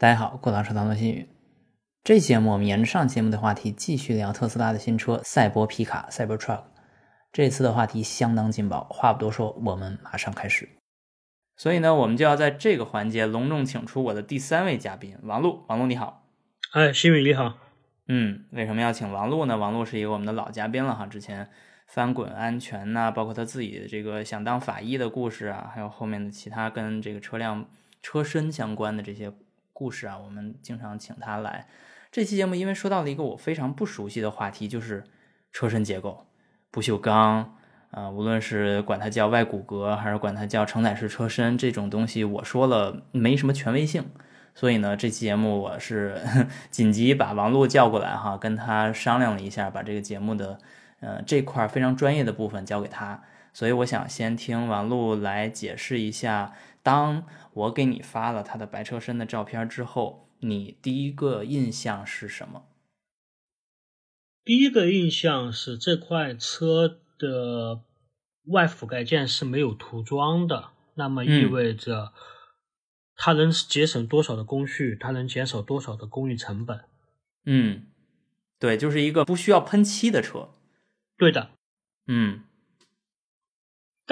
大家好，过堂食堂的新宇。这期节目我们沿着上节目的话题继续聊特斯拉的新车赛博皮卡 （Cybertruck）。这次的话题相当劲爆，话不多说，我们马上开始。所以呢，我们就要在这个环节隆重请出我的第三位嘉宾王璐。王璐你好，哎，新宇你好。嗯，为什么要请王璐呢？王璐是一个我们的老嘉宾了哈，之前翻滚安全呐，包括他自己的这个想当法医的故事啊，还有后面的其他跟这个车辆车身相关的这些。故事啊，我们经常请他来。这期节目因为说到了一个我非常不熟悉的话题，就是车身结构、不锈钢啊，无论是管它叫外骨骼，还是管它叫承载式车身，这种东西我说了没什么权威性。所以呢，这期节目我是 紧急把王璐叫过来哈，跟他商量了一下，把这个节目的呃这块非常专业的部分交给他。所以我想先听王璐来解释一下。当我给你发了他的白车身的照片之后，你第一个印象是什么？第一个印象是这块车的外覆盖件是没有涂装的，那么意味着它能节省多少的工序，它能减少多少的工艺成本？嗯，对，就是一个不需要喷漆的车。对的，嗯。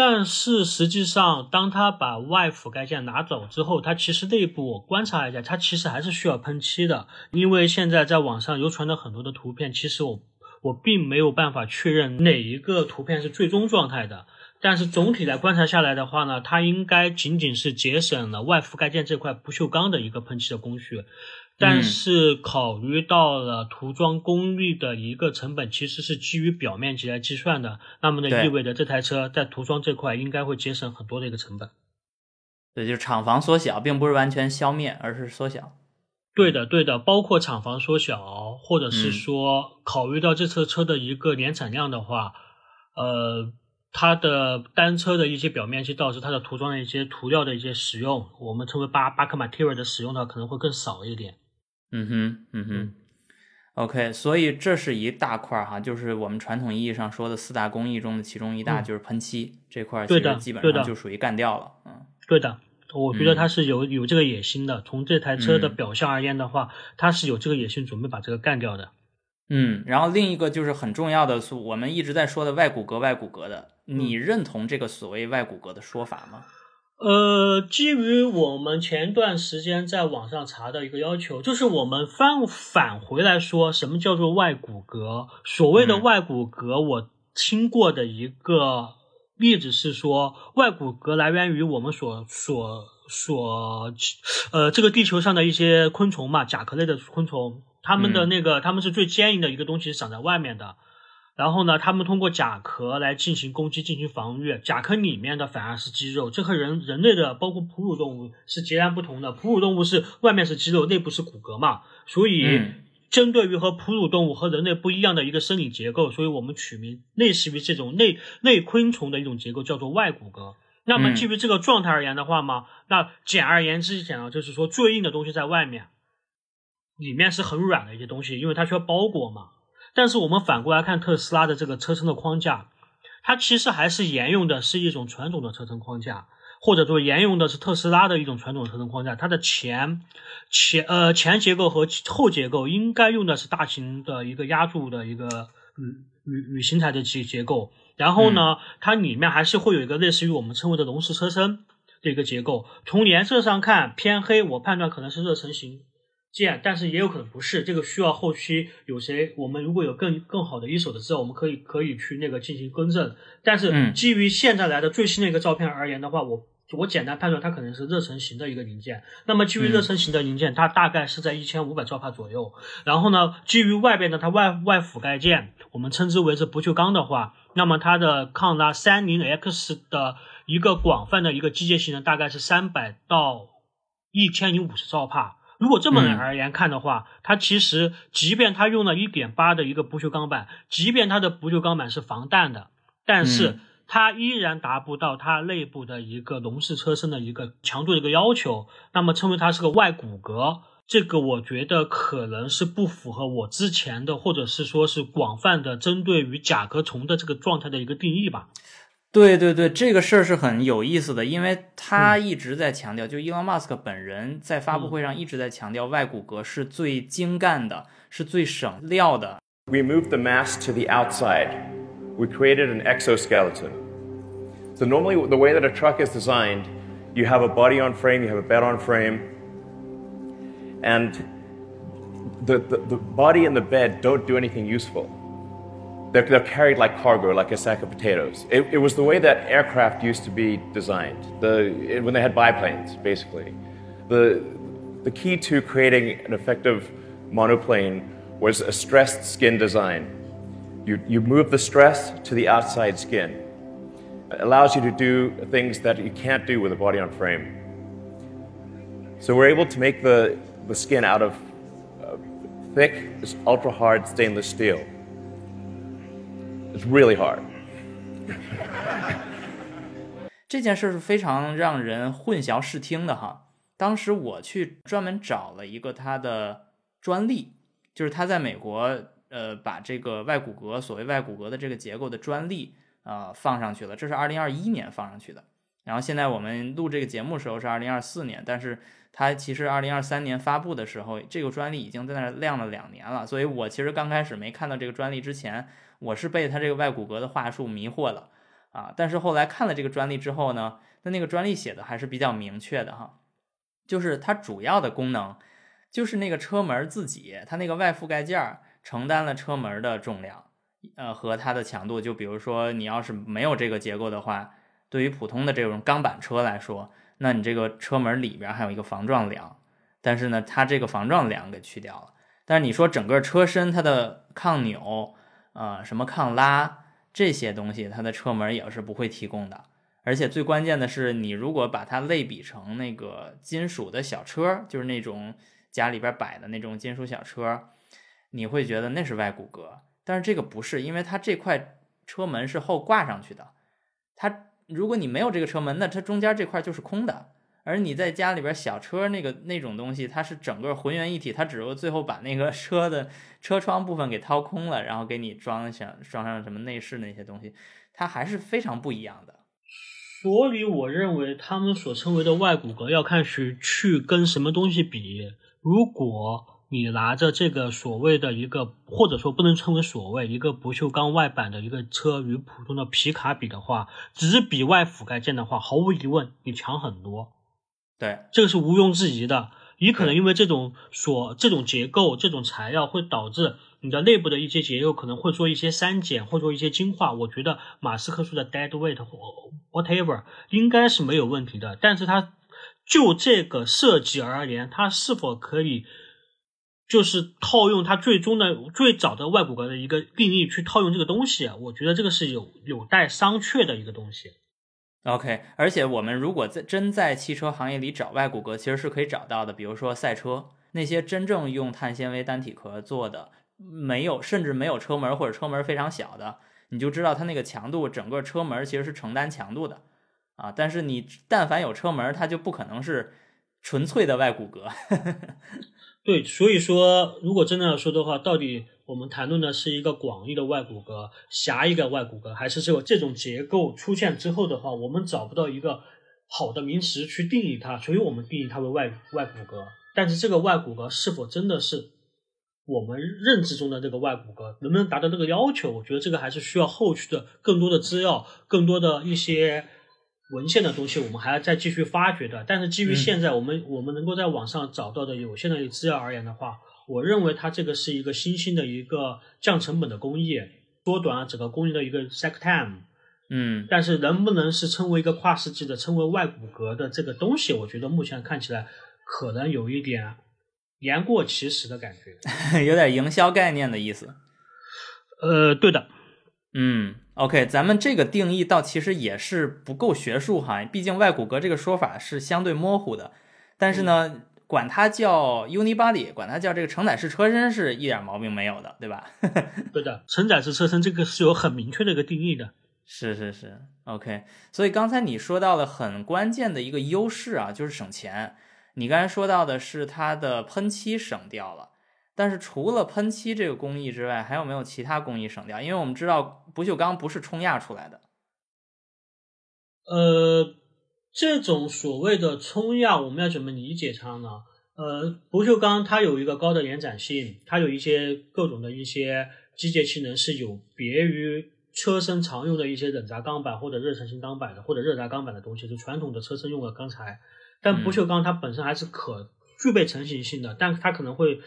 但是实际上，当他把外覆盖件拿走之后，它其实内部我观察一下，它其实还是需要喷漆的。因为现在在网上流传的很多的图片，其实我我并没有办法确认哪一个图片是最终状态的。但是总体来观察下来的话呢，它应该仅仅是节省了外覆盖件这块不锈钢的一个喷漆的工序。但是考虑到了涂装功率的一个成本，其实是基于表面积来计算的。那么呢，意味着这台车在涂装这块应该会节省很多的一个成本。对，就是厂房缩小，并不是完全消灭，而是缩小。对的，对的，包括厂房缩小，或者是说考虑到这车车的一个年产量的话，呃，它的单车的一些表面积导致它的涂装的一些涂料的一些使用，我们称为巴巴克 material 的使用的可能会更少一点。嗯哼，嗯哼，OK，所以这是一大块儿哈，就是我们传统意义上说的四大工艺中的其中一大，就是喷漆这块，其实基本上就属于干掉了。嗯，对的，我觉得他是有有这个野心的。从这台车的表象而言的话，他是有这个野心，准备把这个干掉的。嗯，然后另一个就是很重要的，是我们一直在说的外骨骼，外骨骼的，你认同这个所谓外骨骼的说法吗？呃，基于我们前段时间在网上查的一个要求，就是我们翻返回来说，什么叫做外骨骼？所谓的外骨骼，我听过的一个例子是说，外骨骼来源于我们所所所呃这个地球上的一些昆虫嘛，甲壳类的昆虫，它们的那个它们是最坚硬的一个东西，是长在外面的。然后呢，他们通过甲壳来进行攻击、进行防御。甲壳里面的反而是肌肉，这和人人类的，包括哺乳动物是截然不同的。哺乳动物是外面是肌肉，内部是骨骼嘛。所以，针对于和哺乳动物和人类不一样的一个生理结构，所以我们取名类似于这种内内昆虫的一种结构，叫做外骨骼。那么，基于这个状态而言的话嘛，那简而言之讲啊，就是说最硬的东西在外面，里面是很软的一些东西，因为它需要包裹嘛。但是我们反过来看特斯拉的这个车身的框架，它其实还是沿用的是一种传统的车身框架，或者说沿用的是特斯拉的一种传统车身框架。它的前前呃前结构和后结构应该用的是大型的一个压铸的一个铝铝铝型材的结结构。然后呢，它里面还是会有一个类似于我们称为的龙式车身的一个结构。从颜色上看偏黑，我判断可能是热成型。件，但是也有可能不是，这个需要后期有谁，我们如果有更更好的一手的资料，我们可以可以去那个进行更正。但是基于现在来的最新的一个照片而言的话，我我简单判断它可能是热成型的一个零件。那么基于热成型的零件，它大概是在一千五百兆帕左右。然后呢，基于外边的它外外覆盖件，我们称之为是不锈钢的话，那么它的抗拉三零 X 的一个广泛的一个机械性能大概是三百到一千零五十兆帕。如果这么而言看的话，它其实即便它用了一点八的一个不锈钢板，即便它的不锈钢板是防弹的，但是它依然达不到它内部的一个笼式车身的一个强度的一个要求。那么称为它是个外骨骼，这个我觉得可能是不符合我之前的或者是说是广泛的针对于甲壳虫的这个状态的一个定义吧。对对对，这个事儿是很有意思的，因为他一直在强调，就伊隆马斯克本人在发布会上一直在强调，外骨骼是最精干的，是最省料的。We moved the mass to the outside. We created an exoskeleton. So normally, the way that a truck is designed, you have a body on frame, you have a bed on frame, and the, the, the body and the bed don't do anything useful. They're, they're carried like cargo, like a sack of potatoes. It, it was the way that aircraft used to be designed, the, when they had biplanes, basically. The, the key to creating an effective monoplane was a stressed skin design. You, you move the stress to the outside skin. It allows you to do things that you can't do with a body on frame. So we're able to make the, the skin out of uh, thick, ultra hard stainless steel. It's really hard. 这件事是非常让人混淆视听的哈。当时我去专门找了一个他的专利，就是他在美国呃把这个外骨骼所谓外骨骼的这个结构的专利啊、放上去了，这是二零二一年放上去的。然后现在我们录这个节目时候是二零二四年，但是它其实二零二三年发布的时候，这个专利已经在那儿晾了两年了。所以我其实刚开始没看到这个专利之前，我是被它这个外骨骼的话术迷惑了啊。但是后来看了这个专利之后呢，那那个专利写的还是比较明确的哈，就是它主要的功能就是那个车门自己，它那个外覆盖件承担了车门的重量，呃和它的强度。就比如说你要是没有这个结构的话。对于普通的这种钢板车来说，那你这个车门里边还有一个防撞梁，但是呢，它这个防撞梁给去掉了。但是你说整个车身它的抗扭，呃，什么抗拉这些东西，它的车门也是不会提供的。而且最关键的是，你如果把它类比成那个金属的小车，就是那种家里边摆的那种金属小车，你会觉得那是外骨骼。但是这个不是，因为它这块车门是后挂上去的，它。如果你没有这个车门，那它中间这块就是空的。而你在家里边小车那个那种东西，它是整个浑圆一体，它只是最后把那个车的车窗部分给掏空了，然后给你装上装上什么内饰那些东西，它还是非常不一样的。所以我认为他们所称为的外骨骼要看是去跟什么东西比。如果你拿着这个所谓的一个，或者说不能称为所谓一个不锈钢外板的一个车与普通的皮卡比的话，只是比外覆盖件的话，毫无疑问你强很多。对，这个是毋庸置疑的。你可能因为这种所这种结构、这种材料会导致你的内部的一些结构可能会做一些删减，或者说一些精化。我觉得马斯克说的 dead weight 或 whatever 应该是没有问题的。但是它就这个设计而言，它是否可以？就是套用它最终的最早的外骨骼的一个定义去套用这个东西，我觉得这个是有有待商榷的一个东西。OK，而且我们如果在真在汽车行业里找外骨骼，其实是可以找到的。比如说赛车那些真正用碳纤维单体壳做的，没有甚至没有车门或者车门非常小的，你就知道它那个强度，整个车门其实是承担强度的啊。但是你但凡有车门，它就不可能是纯粹的外骨骼。对，所以说，如果真的要说的话，到底我们谈论的是一个广义的外骨骼、狭义的外骨骼，还是只有这种结构出现之后的话，我们找不到一个好的名词去定义它，所以我们定义它为外外骨骼。但是这个外骨骼是否真的是我们认知中的这个外骨骼，能不能达到这个要求？我觉得这个还是需要后续的更多的资料、更多的一些。文献的东西我们还要再继续发掘的，但是基于现在我们我们能够在网上找到的有限的资料而言的话，我认为它这个是一个新兴的一个降成本的工艺，缩短了整个工艺的一个 cycle time。嗯，但是能不能是称为一个跨世纪的称为外骨骼的这个东西，我觉得目前看起来可能有一点言过其实的感觉，有点营销概念的意思。呃，对的。嗯，OK，咱们这个定义倒其实也是不够学术哈，毕竟外骨骼这个说法是相对模糊的。但是呢，管它叫 unibody，管它叫这个承载式车身是一点毛病没有的，对吧？对的，承载式车身这个是有很明确的一个定义的。是是是，OK。所以刚才你说到了很关键的一个优势啊，就是省钱。你刚才说到的是它的喷漆省掉了。但是除了喷漆这个工艺之外，还有没有其他工艺省掉？因为我们知道不锈钢不是冲压出来的。呃，这种所谓的冲压，我们要怎么理解它呢？呃，不锈钢它有一个高的延展性，它有一些各种的一些机械性能是有别于车身常用的一些冷轧钢板或者热成型钢板的或者热轧钢板的东西，就传统的车身用的钢材。但不锈钢它本身还是可具备成型性的，但它可能会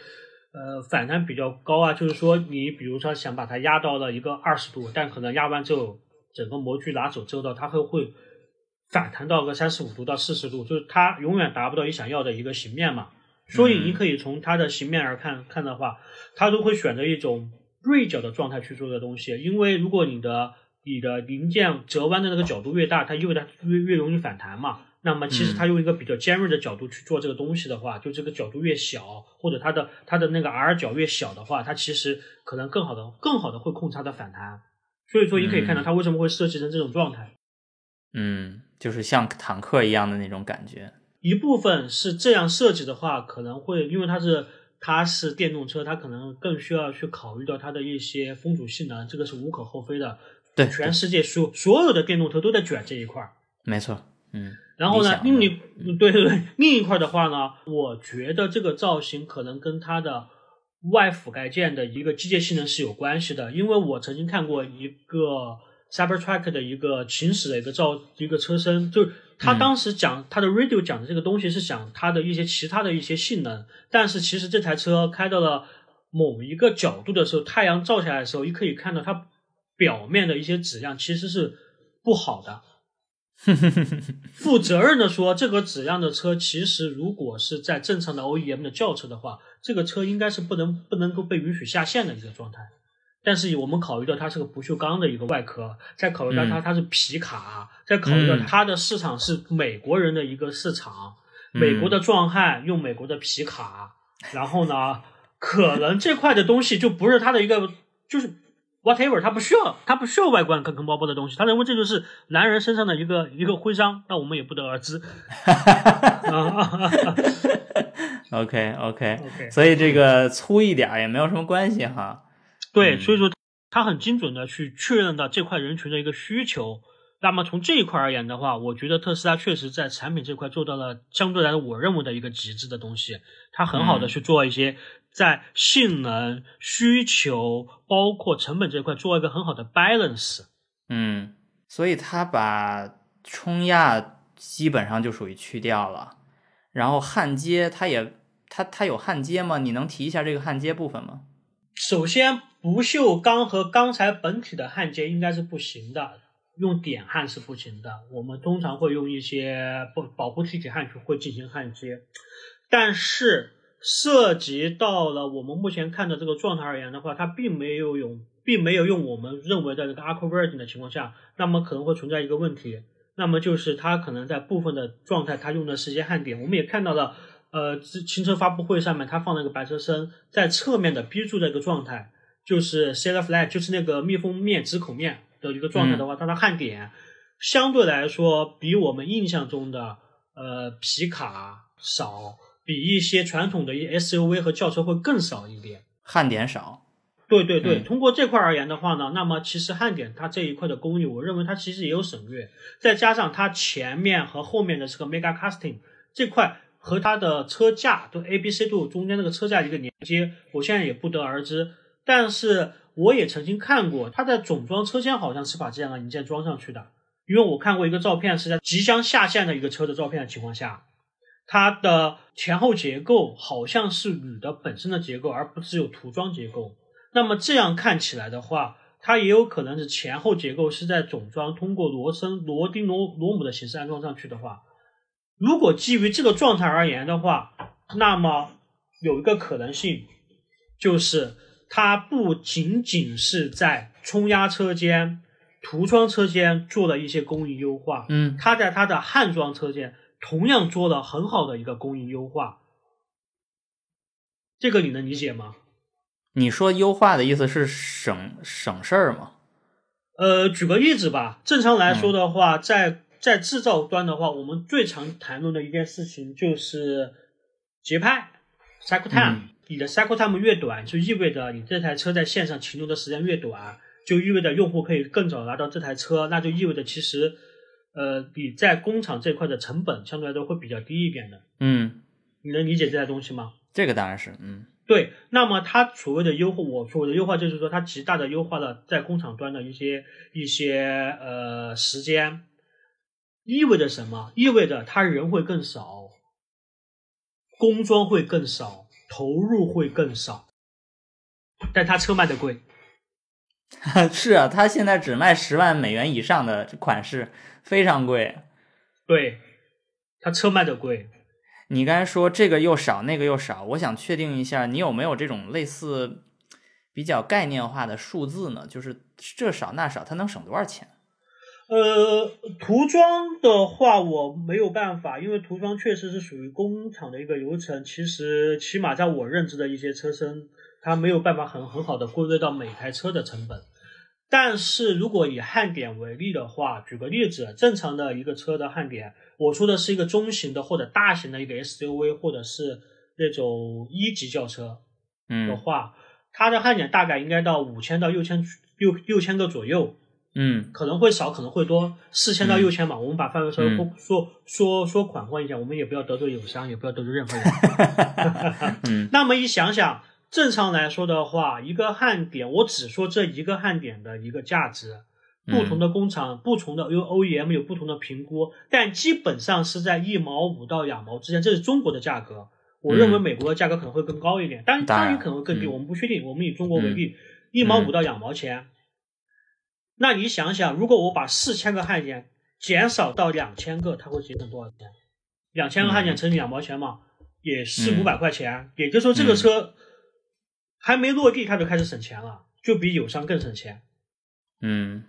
呃反弹比较高啊，就是说你比如说想把它压到了一个二十度，但可能压完之后整个模具拿走之后的，它会会反弹到个三十五度到四十度，就是它永远达不到你想要的一个形面嘛。所以你可以从它的形面而看看的话，它都会选择一种锐角的状态去做的东西，因为如果你的你的零件折弯的那个角度越大，它意味着越越容易反弹嘛。那么其实它用一个比较尖锐的角度去做这个东西的话，就这个角度越小，或者它的它的那个 R 角越小的话，它其实可能更好的更好的会控制它的反弹。所以说你可以看到它为什么会设计成这种状态。嗯，就是像坦克一样的那种感觉。一部分是这样设计的话，可能会因为它是它是电动车，它可能更需要去考虑到它的一些风阻性能，这个是无可厚非的。对，全世界所所有的电动车都在卷这一块儿。没错，嗯。然后呢，另一对对对，另一块的话呢，我觉得这个造型可能跟它的外覆盖件的一个机械性能是有关系的，因为我曾经看过一个 Cybertruck 的一个行驶的一个造一个车身，就是他当时讲他的 radio 讲的这个东西是讲它的一些其他的一些性能，但是其实这台车开到了某一个角度的时候，太阳照下来的时候，你可以看到它表面的一些质量其实是不好的。负责任的说，这个质量的车其实如果是在正常的 OEM 的轿车的话，这个车应该是不能不能够被允许下线的一个状态。但是我们考虑到它是个不锈钢的一个外壳，再考虑到它它是皮卡，再考虑到它的市场是美国人的一个市场，美国的壮汉用美国的皮卡，然后呢，可能这块的东西就不是它的一个，就是 whatever，它不需要，它不需要外观坑坑包包的东西，他认为这就是男人身上的一个一个徽章，那我们也不得而知。OK OK OK，所以这个粗一点也没有什么关系哈。对，所以说他很精准的去确认到这块人群的一个需求。那么从这一块而言的话，我觉得特斯拉确实在产品这块做到了相对来说我认为的一个极致的东西。它很好的去做一些在性能、需求包括成本这块做一个很好的 balance。嗯，所以它把冲压基本上就属于去掉了，然后焊接它也它它有焊接吗？你能提一下这个焊接部分吗？首先。不锈钢和钢材本体的焊接应该是不行的，用点焊是不行的。我们通常会用一些不保护气体焊去会进行焊接，但是涉及到了我们目前看的这个状态而言的话，它并没有用，并没有用我们认为的这个 Aqua Virgin 的情况下，那么可能会存在一个问题，那么就是它可能在部分的状态，它用的是一些焊点。我们也看到了，呃，新车发布会上面它放了一个白车身，在侧面的 B 柱的一个状态。就是 e f flat，就是那个密封面、直口面的一个状态的话，它的焊点相对来说比我们印象中的呃皮卡少，比一些传统的 SUV 和轿车会更少一点。焊点少。对对对，通过这块而言的话呢，那么其实焊点它这一块的工艺，我认为它其实也有省略，再加上它前面和后面的这个 mega casting 这块和它的车架都 A B C 度中间那个车架一个连接，我现在也不得而知。但是我也曾经看过，它在总装车间好像是把这样的零件装上去的，因为我看过一个照片，是在即将下线的一个车的照片的情况下，它的前后结构好像是铝的本身的结构，而不是有涂装结构。那么这样看起来的话，它也有可能是前后结构是在总装通过螺栓、螺钉、螺螺母的形式安装上去的话，如果基于这个状态而言的话，那么有一个可能性就是。它不仅仅是在冲压车间、涂装车间做了一些工艺优化，嗯，它在它的焊装车间同样做了很好的一个工艺优化。这个你能理解吗？你说优化的意思是省省事儿吗？呃，举个例子吧。正常来说的话，在在制造端的话，我们最常谈论的一件事情就是节拍 （cycle time）。你的 cycle time 越短，就意味着你这台车在线上停留的时间越短，就意味着用户可以更早拿到这台车，那就意味着其实呃，你在工厂这块的成本相对来说会比较低一点的。嗯，你能理解这台东西吗？这个当然是，嗯对，那么它所谓的优化，我所谓的优化就是说，它极大的优化了在工厂端的一些一些呃时间，意味着什么？意味着他人会更少，工装会更少，投入会更少，但他车卖的贵。是啊，他现在只卖十万美元以上的款式，非常贵。对，他车卖的贵。你刚才说这个又少，那个又少，我想确定一下，你有没有这种类似比较概念化的数字呢？就是这少那少，他能省多少钱？呃，涂装的话我没有办法，因为涂装确实是属于工厂的一个流程。其实，起码在我认知的一些车身，它没有办法很很好的归类到每台车的成本。但是如果以焊点为例的话，举个例子，正常的一个车的焊点，我说的是一个中型的或者大型的一个 SUV，或者是那种一级轿车的嗯话，它的焊点大概应该到五千到六千六六千个左右。嗯可能会少，可能会多，四千到六千吧。我们把范围稍微嗯说说说宽宽一下，我们也不要得罪友商，也不要得罪任何人。嗯那么一想想，正常来说的话，一个焊点，我只说这一个焊点的一个价值，不同的工厂、不同的因为 OEM 有不同的评估，但基本上是在一毛五到两毛之间，这是中国的价格。我认为美国的价格可能会更高一点，当然当然当然可能会更低，嗯我们不确定。我们以中国为例，一毛五到两毛钱。那你想想，如果我把四千个焊点减少到两千个，它会节省多少钱？两千个焊点乘以两毛钱嘛，也是嗯五百块钱。也就是说，这个车还没落地，它就开始省钱了，就比友商更省钱。嗯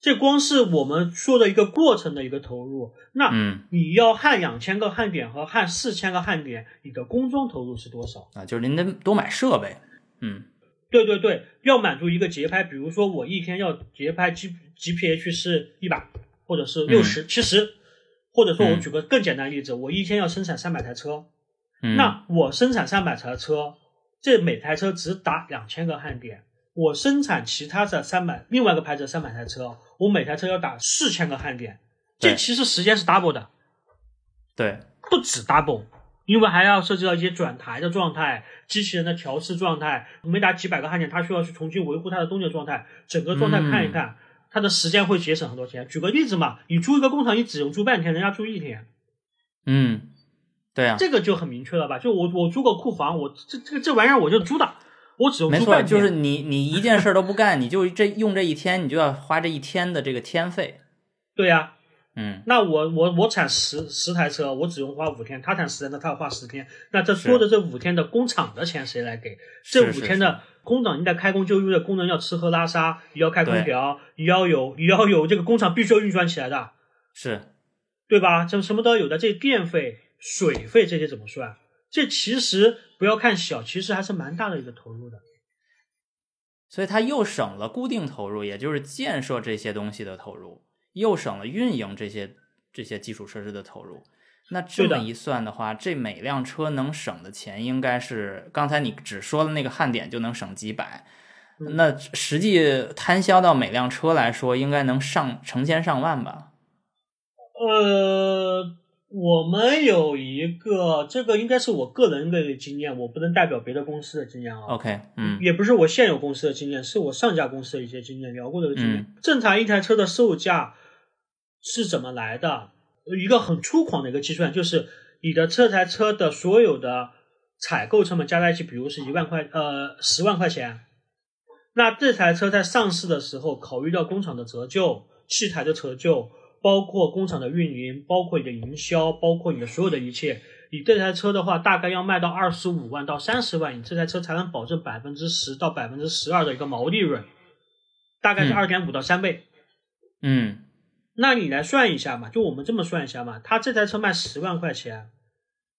这光是我们说的一个过程的一个投入，那嗯你要焊两千个焊点和焊四千个焊点，你的工装投入是多少？啊，就是您得多买设备。嗯对对对，要满足一个节拍，比如说我一天要节拍 G GPH 是一百，或者是六十、七十，或者说我嗯。举个更简单的例子，我一天要生产三百台车，嗯，那我生产三百台车，这每台车只打两千个焊点，我生产其他的三百另外一个牌子的三百台车，我每台车要打四千个焊点，这其实时间是 double 的，对，不止 double，因为还要涉及到一些转台的状态、机器人的调试状态，每打几百个焊点，它需要去重新维护它的动力状态，整个状态看一看，它的时间会节省很多钱。举个例子嘛，你租一个工厂，你只用租半天，人家租一天，嗯，对啊，这个就很明确了吧？就我我租个库房，我这这个这玩意儿我就租的，我只用租半天，就是你你一件事儿都不干，你就这用这一天，你就要花这一天的这个天费。对呀、嗯那我我我产十十台车，我只用花五天，他产十台，车他要花十天，那这多的这五天的工厂的钱谁来给？这五天的工厂你得开工就意味着工人要吃喝拉撒，也要开空调，也要有也要有这个工厂必须要运转起来的，是，对吧？这什么都要有的，这电费、水费这些怎么算？这其实不要看小，其实还是蛮大的一个投入的。所以它又省了固定投入，也就是建设这些东西的投入，又省了运营这些这些基础设施的投入。那这么一算的话，这每辆车能省的钱应该是刚才你只说的那个焊点就能省几百，嗯那实际摊销到每辆车来说，应该能上成千上万吧？呃，我们有一个，这个应该是我个人的经验，我不能代表别的公司的经验啊。OK，嗯也不是我现有公司的经验，是我上家公司的一些经验，聊过的经验。嗯正常一台车的售价是怎么来的？一个很粗犷的一个计算，就是你的这台车的所有的采购成本加在一起，比如是一万块，呃，十万块钱。那这台车在上市的时候，考虑到工厂的折旧、器材的折旧，包括工厂的运营，包括你的营销，包括你的所有的一切，你这台车的话，大概要卖到二十五万到三十万，你这台车才能保证百分之十到百分之十二的一个毛利润，大概是嗯二点五到三倍。嗯那你来算一下嘛，就我们这么算一下嘛，他这台车卖十万块钱，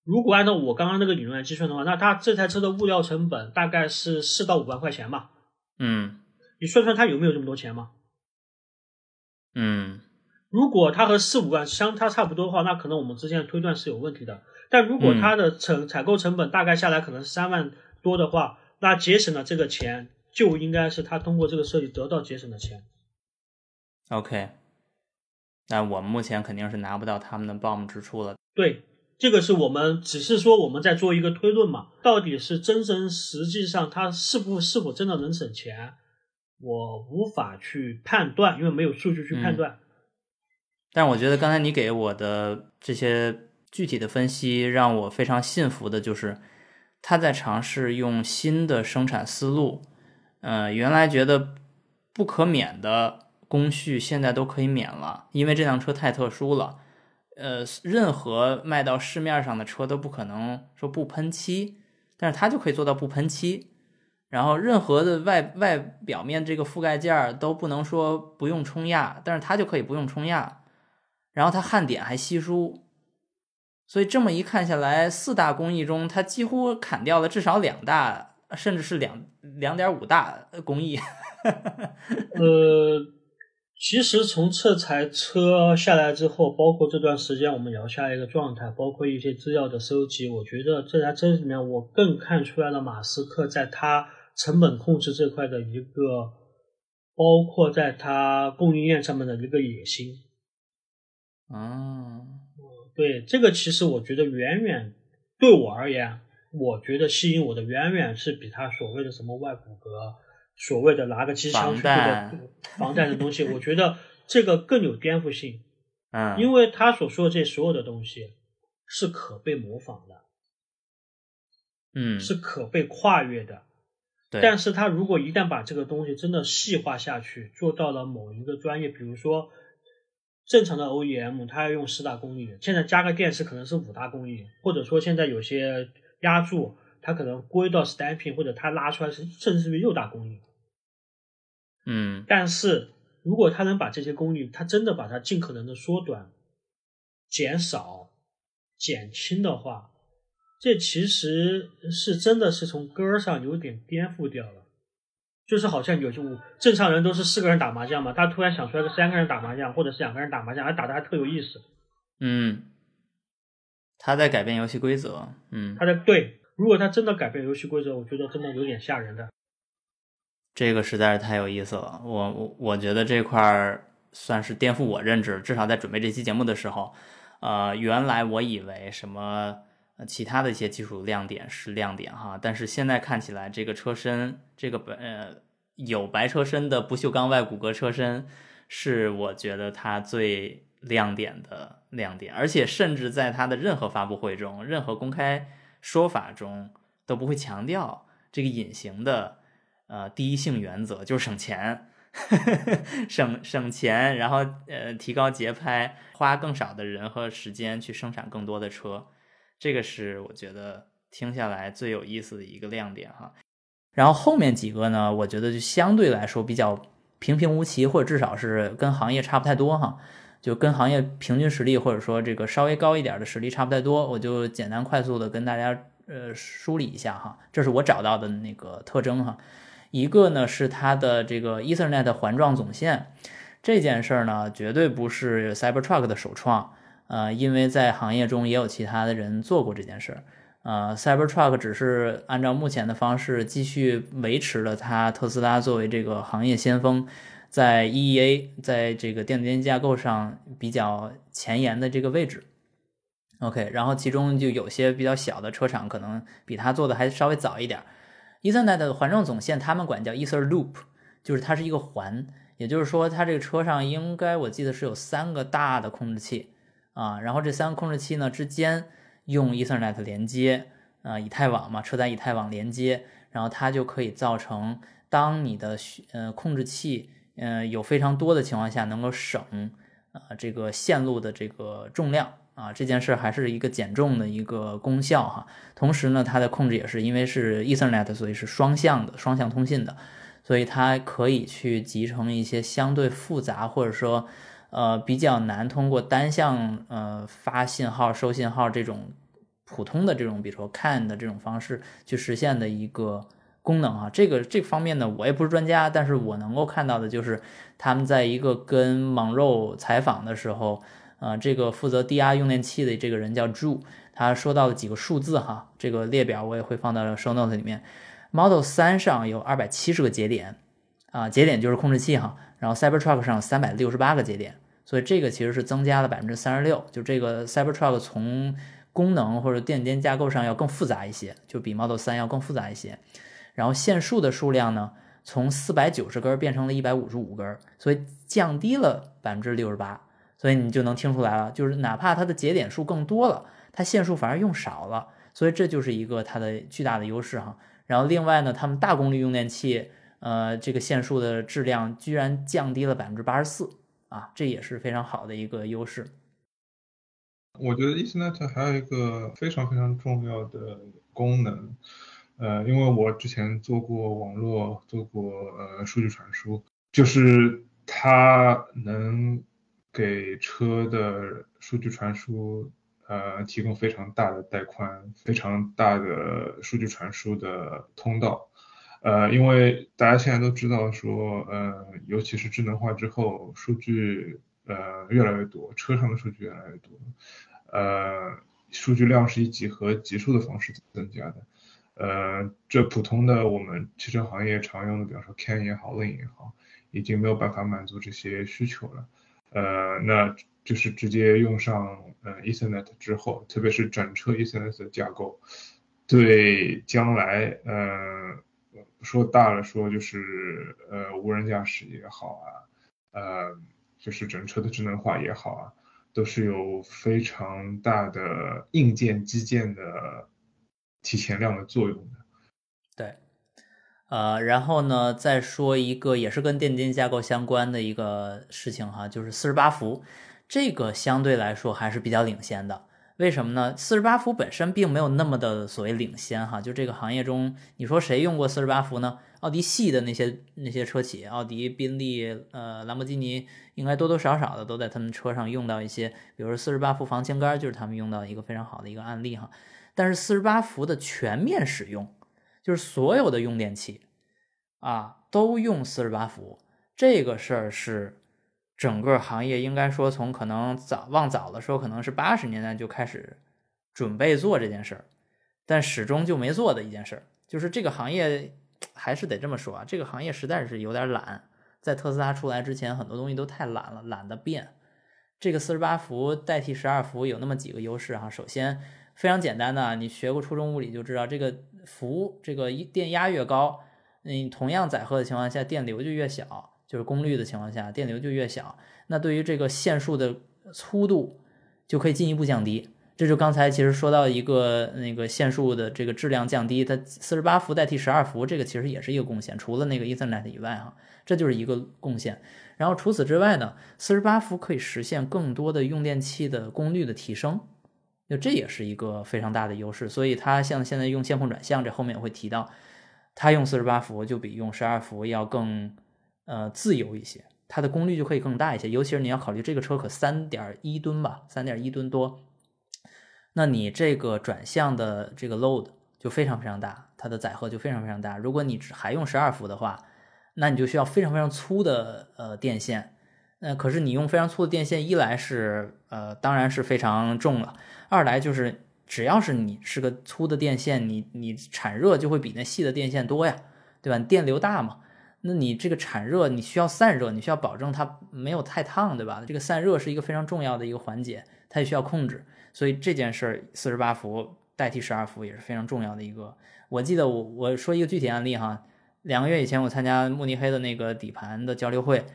如果按照我刚刚那个理论来计算的话，那他这台车的物料成本大概是四到五万块钱嘛，嗯你算算他有没有这么多钱嘛？嗯如果他和四五万相差差不多的话，那可能我们之间的推断是有问题的。但如果他的成采购成本大概下来可能是三万多的话，那节省的这个钱就应该是他通过这个设计得到节省的钱。，OK，但我们目前肯定是拿不到他们的报幕支出了。对，这个是我们只是说我们在做一个推论嘛，到底是真真实际上它是不是否真的能省钱，我无法去判断，因为没有数据去判断。但我觉得刚才你给我的这些具体的分析，让我非常信服的就是他在尝试用新的生产思路。呃，原来觉得不可免的工序，现在都可以免了，因为这辆车太特殊了。呃，任何卖到市面上的车都不可能说不喷漆，但是它就可以做到不喷漆。然后任何的外外表面这个覆盖件都不能说不用冲压，但是它就可以不用冲压。然后它焊点还稀疏，所以这么一看下来，四大工艺中，它几乎砍掉了至少两大，甚至是两两点五大工艺。呃，其实从这台车下来之后，包括这段时间我们聊下来一个状态，包括一些资料的收集，我觉得这台车里面，我更看出来了马斯克在他成本控制这块的一个，包括在他供应链上面的一个野心。啊，对这个，其实我觉得远远对我而言，我觉得吸引我的远远是比他所谓的什么外骨骼，所谓的拿个机枪去的防弹的东西，我觉得这个更有颠覆性。嗯，因为他所说的这所有的东西是可被模仿的，嗯，是可被跨越的。对，但是他如果一旦把这个东西真的细化下去，做到了某一个专业，比如说。正常的 OEM，它要用四大工艺，现在加个电池可能是五大工艺，或者说现在有些压铸，它可能归到 stamping，或者它拉出来是甚至于六大工艺。嗯，但是如果他能把这些功率，他真的把它尽可能的缩短、减少、减轻的话，这其实是真的是从根儿上有点颠覆掉了。就是好像有些正常人都是四个人打麻将嘛，他突然想出来个三个人打麻将，或者是两个人打麻将，还打的还特有意思。嗯，他在改变游戏规则。嗯，他在对，如果他真的改变游戏规则，我觉得真的有点吓人的。这个实在是太有意思了，我我我觉得这块儿算是颠覆我认知，至少在准备这期节目的时候，呃，原来我以为什么。其他的一些技术亮点是亮点哈，但是现在看起来这个车身，这个白呃有白车身的不锈钢外骨骼车身，是我觉得它最亮点的亮点，而且甚至在它的任何发布会中、任何公开说法中都不会强调这个隐形的呃第一性原则，就是省钱，省省钱，然后呃提高节拍，花更少的人和时间去生产更多的车。这个是我觉得听下来最有意思的一个亮点哈，然后后面几个呢，我觉得就相对来说比较平平无奇，或者至少是跟行业差不太多哈，就跟行业平均实力或者说这个稍微高一点的实力差不太多，我就简单快速的跟大家呃梳理一下哈，这是我找到的那个特征哈，一个呢是它的这个 Ethernet 环状总线这件事儿呢，绝对不是 Cybertruck 的首创。呃，因为在行业中也有其他的人做过这件事儿，呃，Cybertruck 只是按照目前的方式继续维持了它特斯拉作为这个行业先锋，在 EEA 在这个电子电架构上比较前沿的这个位置。OK，然后其中就有些比较小的车厂可能比它做的还稍微早一点。Ethernet 的环状总线，他们管叫 Ether Loop，就是它是一个环，也就是说它这个车上应该我记得是有三个大的控制器。啊，然后这三个控制器呢之间用 Ethernet 连接，啊，以太网嘛，车载以太网连接，然后它就可以造成，当你的呃控制器，呃有非常多的情况下，能够省，啊这个线路的这个重量，啊这件事还是一个减重的一个功效哈。同时呢，它的控制也是因为是 Ethernet，所以是双向的，双向通信的，所以它可以去集成一些相对复杂或者说。呃，比较难通过单向呃发信号、收信号这种普通的这种，比如说 CAN 的这种方式去实现的一个功能啊。这个这方面呢，我也不是专家，但是我能够看到的就是他们在一个跟蒙肉采访的时候，呃，这个负责低压用电器的这个人叫 Drew，他说到了几个数字哈，这个列表我也会放到 show note 里面。Model 三上有二百七十个节点啊，节点就是控制器哈。然后 Cybertruck 上三百六十八个节点，所以这个其实是增加了百分之三十六。就这个 Cybertruck 从功能或者电间架构上要更复杂一些，就比 Model 3要更复杂一些。然后线束的数量呢，从四百九十根变成了一百五十五根，所以降低了百分之六十八。所以你就能听出来了，就是哪怕它的节点数更多了，它线数反而用少了。所以这就是一个它的巨大的优势哈。然后另外呢，他们大功率用电器，呃，这个线束的质量居然降低了百分之八十四啊，这也是非常好的一个优势。我觉得 Ethernet 还有一个非常非常重要的功能，呃，因为我之前做过网络，做过呃数据传输，就是它能给车的数据传输。呃，提供非常大的带宽，非常大的数据传输的通道。呃，因为大家现在都知道说，呃，尤其是智能化之后，数据呃越来越多，车上的数据越来越多，呃，数据量是以几何级数的方式增加的。呃，这普通的我们汽车行业常用的，比方说 CAN 也好，LIN 也好，已经没有办法满足这些需求了。呃，那。就是直接用上呃 Ethernet 之后，特别是整车 Ethernet 的架构，对将来呃说大了说就是呃无人驾驶也好啊，呃就是整车的智能化也好啊，都是有非常大的硬件基建的提前量的作用的。对，呃，然后呢再说一个也是跟电晶架构相关的一个事情哈，就是四十八伏。这个相对来说还是比较领先的，为什么呢？四十八伏本身并没有那么的所谓领先哈，就这个行业中，你说谁用过四十八伏呢？奥迪系的那些那些车企，奥迪、宾利、呃兰博基尼，应该多多少少的都在他们车上用到一些，比如说四十八伏防倾杆，就是他们用到一个非常好的一个案例哈。但是四十八伏的全面使用，就是所有的用电器啊都用四十八伏，这个事儿是。整个行业应该说，从可能早往早的时候，可能是八十年代就开始准备做这件事儿，但始终就没做的一件事儿，就是这个行业还是得这么说啊，这个行业实在是有点懒。在特斯拉出来之前，很多东西都太懒了，懒得变。这个四十八伏代替十二伏有那么几个优势哈。首先，非常简单的，你学过初中物理就知道，这个伏这个一电压越高，你同样载荷的情况下，电流就越小。就是功率的情况下，电流就越小，那对于这个线束的粗度就可以进一步降低。这就刚才其实说到一个那个线束的这个质量降低，它四十八伏代替十二伏，这个其实也是一个贡献。除了那个 Ethernet 以外，哈，这就是一个贡献。然后除此之外呢，四十八伏可以实现更多的用电器的功率的提升，就这也是一个非常大的优势。所以它像现在用线控转向，这后面会提到，它用四十八伏就比用十二伏要更。呃，自由一些，它的功率就可以更大一些。尤其是你要考虑这个车可三点一吨吧，三点一吨多，那你这个转向的这个 load 就非常非常大，它的载荷就非常非常大。如果你还用十二伏的话，那你就需要非常非常粗的呃电线。那可是你用非常粗的电线，一来是呃当然是非常重了，二来就是只要是你是个粗的电线，你你产热就会比那细的电线多呀，对吧？电流大嘛。那你这个产热，你需要散热，你需要保证它没有太烫，对吧？这个散热是一个非常重要的一个环节，它也需要控制。所以这件事儿，四十八伏代替十二伏也是非常重要的一个。我记得我我说一个具体案例哈，两个月以前我参加慕尼黑的那个底盘的交流会，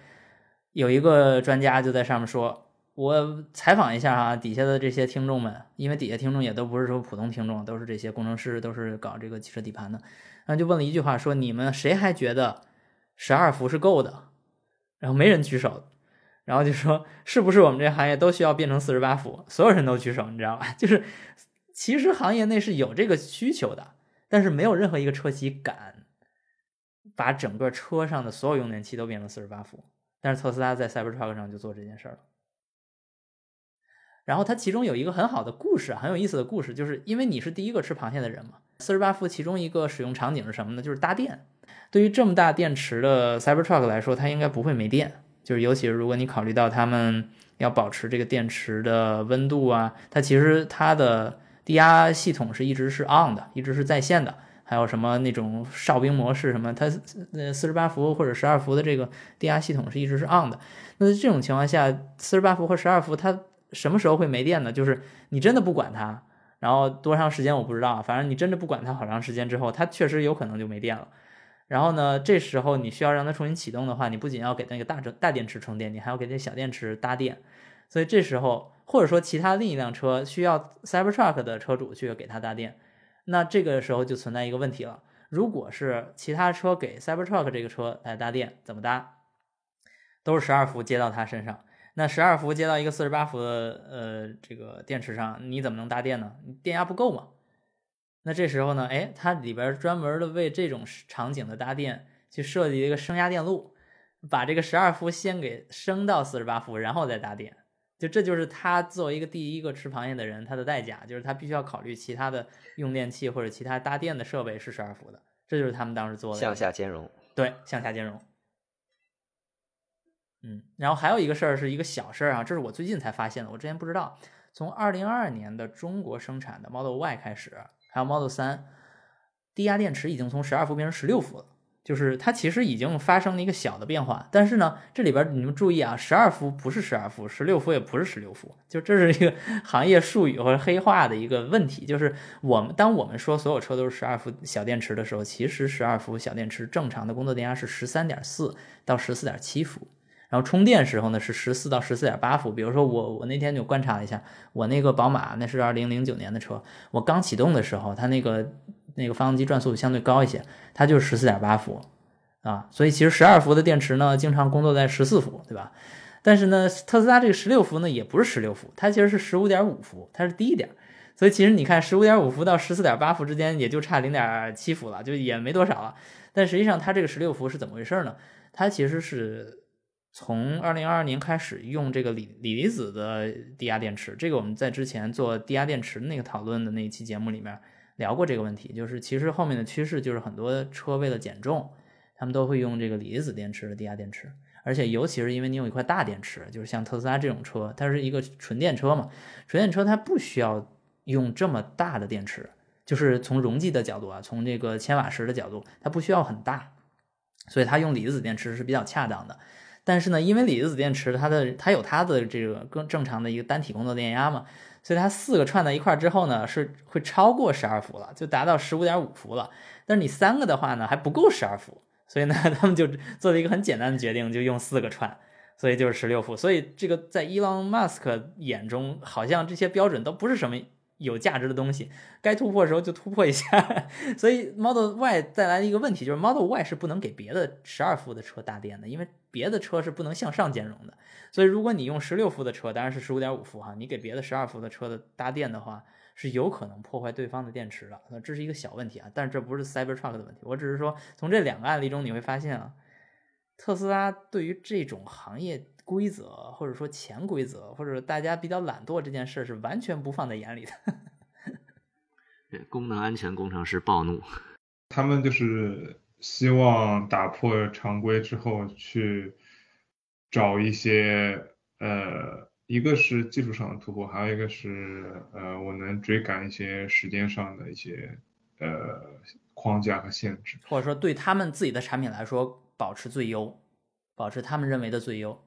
有一个专家就在上面说，我采访一下哈，底下的这些听众们，因为底下听众也都不是说普通听众，都是这些工程师，都是搞这个汽车底盘的，然后就问了一句话，说你们谁还觉得？十二伏是够的，然后没人举手，然后就说是不是我们这行业都需要变成四十八伏？所有人都举手，你知道吧？就是其实行业内是有这个需求的，但是没有任何一个车企敢把整个车上的所有用电器都变成四十八伏。但是特斯拉在 Cybertruck 上就做这件事了。然后它其中有一个很好的故事，很有意思的故事，就是因为你是第一个吃螃蟹的人嘛。四十八伏其中一个使用场景是什么呢？就是搭电。对于这么大电池的 Cybertruck 来说，它应该不会没电。就是尤其是如果你考虑到他们要保持这个电池的温度啊，它其实它的低压系统是一直是 on 的，一直是在线的。还有什么那种哨兵模式什么，它呃四十八伏或者十二伏的这个低压系统是一直是 on 的。那这种情况下，四十八伏或十二伏它什么时候会没电呢？就是你真的不管它，然后多长时间我不知道，反正你真的不管它好长时间之后，它确实有可能就没电了。然后呢，这时候你需要让它重新启动的话，你不仅要给那个大大电池充电，你还要给那小电池搭电。所以这时候，或者说其他另一辆车需要 Cybertruck 的车主去给它搭电，那这个时候就存在一个问题了。如果是其他车给 Cybertruck 这个车来搭电，怎么搭？都是十二伏接到它身上，那十二伏接到一个四十八伏的呃这个电池上，你怎么能搭电呢？你电压不够嘛。那这时候呢，哎，它里边专门的为这种场景的搭电去设计一个升压电路，把这个十二伏先给升到四十八伏，然后再搭电。就这就是他作为一个第一个吃螃蟹的人，他的代价就是他必须要考虑其他的用电器或者其他搭电的设备是十二伏的，这就是他们当时做的向下兼容。对，向下兼容。嗯，然后还有一个事儿是一个小事儿啊，这是我最近才发现的，我之前不知道。从二零二二年的中国生产的 Model Y 开始，还有 Model 三，低压电池已经从十二伏变成十六伏了。就是它其实已经发生了一个小的变化，但是呢，这里边你们注意啊，十二伏不是十二伏，十六伏也不是十六伏，就这是一个 行业术语或者黑话的一个问题。就是我们当我们说所有车都是十二伏小电池的时候，其实十二伏小电池正常的工作电压是十三点四到十四点七伏，然后充电时候呢是十四到十四点八伏。比如说我我那天就观察了一下，我那个宝马那是二零零九年的车，我刚启动的时候，它那个。那个发动机转速相对高一些，它就是十四点八伏啊，所以其实十二伏的电池呢，经常工作在十四伏，对吧？但是呢，特斯拉这个十六伏呢，也不是十六伏，它其实是十五点五伏，它是低一点。所以其实你看，十五点五伏到十四点八伏之间，也就差零点七伏了，就也没多少了。但实际上，它这个十六伏是怎么回事呢？它其实是从二零二二年开始用这个锂锂离子的低压电池，这个我们在之前做低压电池那个讨论的那一期节目里面。聊过这个问题，就是其实后面的趋势就是很多车为了减重，他们都会用这个锂离子电池的低压电池，而且尤其是因为你有一块大电池，就是像特斯拉这种车，它是一个纯电车嘛，纯电车它不需要用这么大的电池，就是从容积的角度啊，从这个千瓦时的角度，它不需要很大，所以它用锂离子电池是比较恰当的。但是呢，因为锂离子电池它的它有它的这个更正常的一个单体工作电压嘛。所以它四个串在一块儿之后呢，是会超过十二伏了，就达到十五点五伏了。但是你三个的话呢，还不够十二伏，所以呢，他们就做了一个很简单的决定，就用四个串，所以就是十六伏。所以这个在伊隆马斯克眼中，好像这些标准都不是什么。有价值的东西，该突破的时候就突破一下。所以 Model Y 带来的一个问题就是 Model Y 是不能给别的十二伏的车搭电的，因为别的车是不能向上兼容的。所以如果你用十六伏的车，当然是十五点五伏哈，你给别的十二伏的车的搭电的话，是有可能破坏对方的电池的。那这是一个小问题啊，但是这不是 Cybertruck 的问题。我只是说从这两个案例中你会发现啊，特斯拉对于这种行业。规则或者说潜规则，或者大家比较懒惰这件事是完全不放在眼里的。功能安全工程师暴怒，他们就是希望打破常规之后去找一些呃，一个是技术上的突破，还有一个是呃，我能追赶一些时间上的一些呃框架和限制，或者说对他们自己的产品来说保持最优，保持他们认为的最优。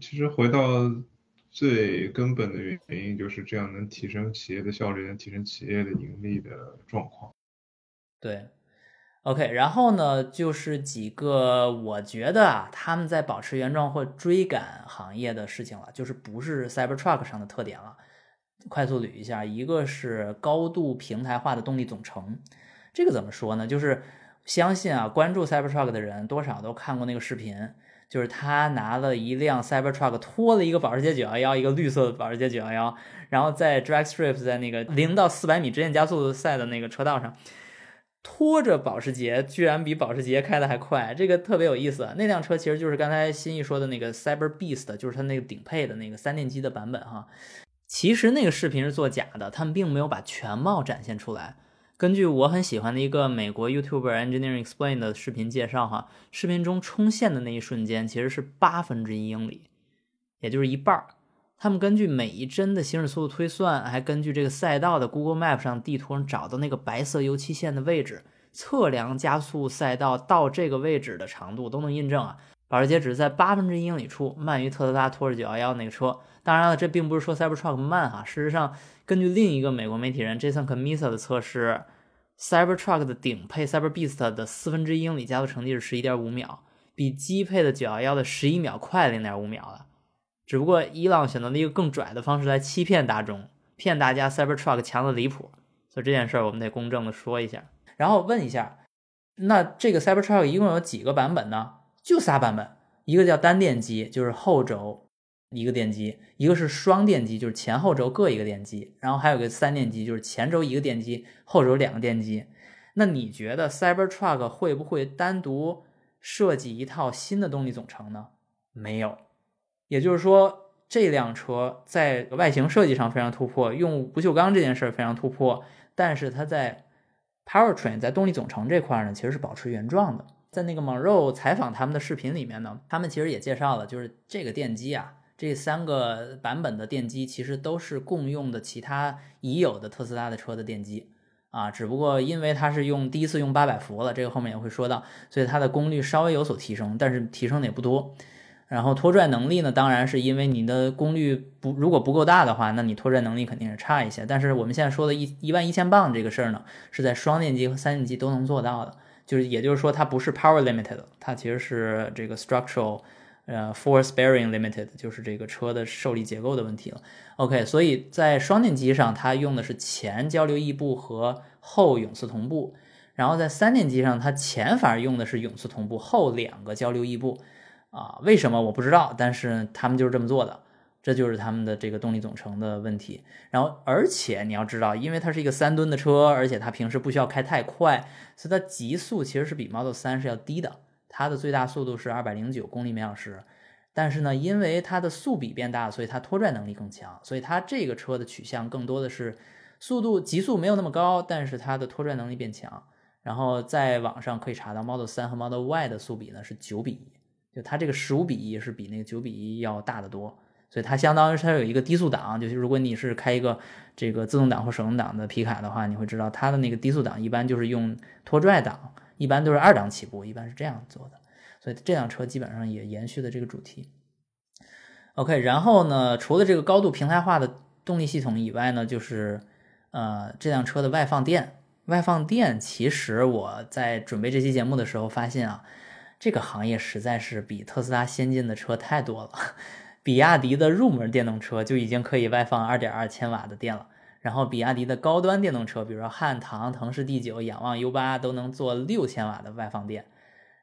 其实回到最根本的原因，就是这样能提升企业的效率，能提升企业的盈利的状况。对，OK，然后呢，就是几个我觉得啊，他们在保持原状或追赶行业的事情了，就是不是 Cybertruck 上的特点了。快速捋一下，一个是高度平台化的动力总成，这个怎么说呢？就是相信啊，关注 Cybertruck 的人多少都看过那个视频。就是他拿了一辆 Cybertruck，拖了一个保时捷911，一个绿色的保时捷911，然后在 Drag Strip，在那个零到四百米直线加速赛的那个车道上，拖着保时捷，居然比保时捷开的还快，这个特别有意思。那辆车其实就是刚才新一说的那个 Cyber Beast，就是它那个顶配的那个三电机的版本哈。其实那个视频是作假的，他们并没有把全貌展现出来。根据我很喜欢的一个美国 YouTuber Engineering Explain 的视频介绍，哈，视频中冲线的那一瞬间其实是八分之一英里，也就是一半儿。他们根据每一帧的行驶速度推算，还根据这个赛道的 Google Map 上地图上找到那个白色油漆线的位置，测量加速赛道到这个位置的长度，都能印证啊。保时捷只是在八分之一英里处慢于特斯拉拖着911那个车。当然了，这并不是说 Cybertruck 慢哈。事实上，根据另一个美国媒体人 Jason Camisa 的测试，Cybertruck 的顶配 CyberBeast 的四分之一英里加速成绩是十一点五秒，比基配的911的十一秒快零点五秒了。只不过伊朗选择了一个更拽的方式来欺骗大众，骗大家 Cybertruck 强的离谱。所以这件事儿我们得公正的说一下，然后问一下，那这个 Cybertruck 一共有几个版本呢？就仨版本，一个叫单电机，就是后轴一个电机；一个是双电机，就是前后轴各一个电机；然后还有个三电机，就是前轴一个电机，后轴两个电机。那你觉得 Cybertruck 会不会单独设计一套新的动力总成呢？没有。也就是说，这辆车在外形设计上非常突破，用不锈钢这件事儿非常突破，但是它在 powertrain 在动力总成这块呢，其实是保持原状的。在那个 Monroe 采访他们的视频里面呢，他们其实也介绍了，就是这个电机啊，这三个版本的电机其实都是共用的其他已有的特斯拉的车的电机啊，只不过因为它是用第一次用八百伏了，这个后面也会说到，所以它的功率稍微有所提升，但是提升的也不多。然后拖拽能力呢，当然是因为你的功率不如果不够大的话，那你拖拽能力肯定是差一些。但是我们现在说的一一万一千磅这个事儿呢，是在双电机和三电机都能做到的。就是，也就是说，它不是 power limited，它其实是这个 structural，呃，force bearing limited，就是这个车的受力结构的问题了。OK，所以在双电机上，它用的是前交流异步和后永磁同步；然后在三电机上，它前反而用的是永磁同步，后两个交流异步。啊，为什么我不知道？但是他们就是这么做的。这就是他们的这个动力总成的问题，然后而且你要知道，因为它是一个三吨的车，而且它平时不需要开太快，所以它极速其实是比 Model 3是要低的，它的最大速度是二百零九公里每小时。但是呢，因为它的速比变大，所以它拖拽能力更强，所以它这个车的取向更多的是速度极速没有那么高，但是它的拖拽能力变强。然后在网上可以查到 Model 3和 Model Y 的速比呢是九比一，就它这个十五比一是比那个九比一要大得多。所以它相当于它有一个低速档，就是如果你是开一个这个自动挡或手动挡的皮卡的话，你会知道它的那个低速档一般就是用拖拽档，一般都是二档起步，一般是这样做的。所以这辆车基本上也延续了这个主题。OK，然后呢，除了这个高度平台化的动力系统以外呢，就是呃这辆车的外放电。外放电其实我在准备这期节目的时候发现啊，这个行业实在是比特斯拉先进的车太多了。比亚迪的入门电动车就已经可以外放二点二千瓦的电了，然后比亚迪的高端电动车，比如说汉唐、腾势 D 九、仰望 U 八都能做六千瓦的外放电。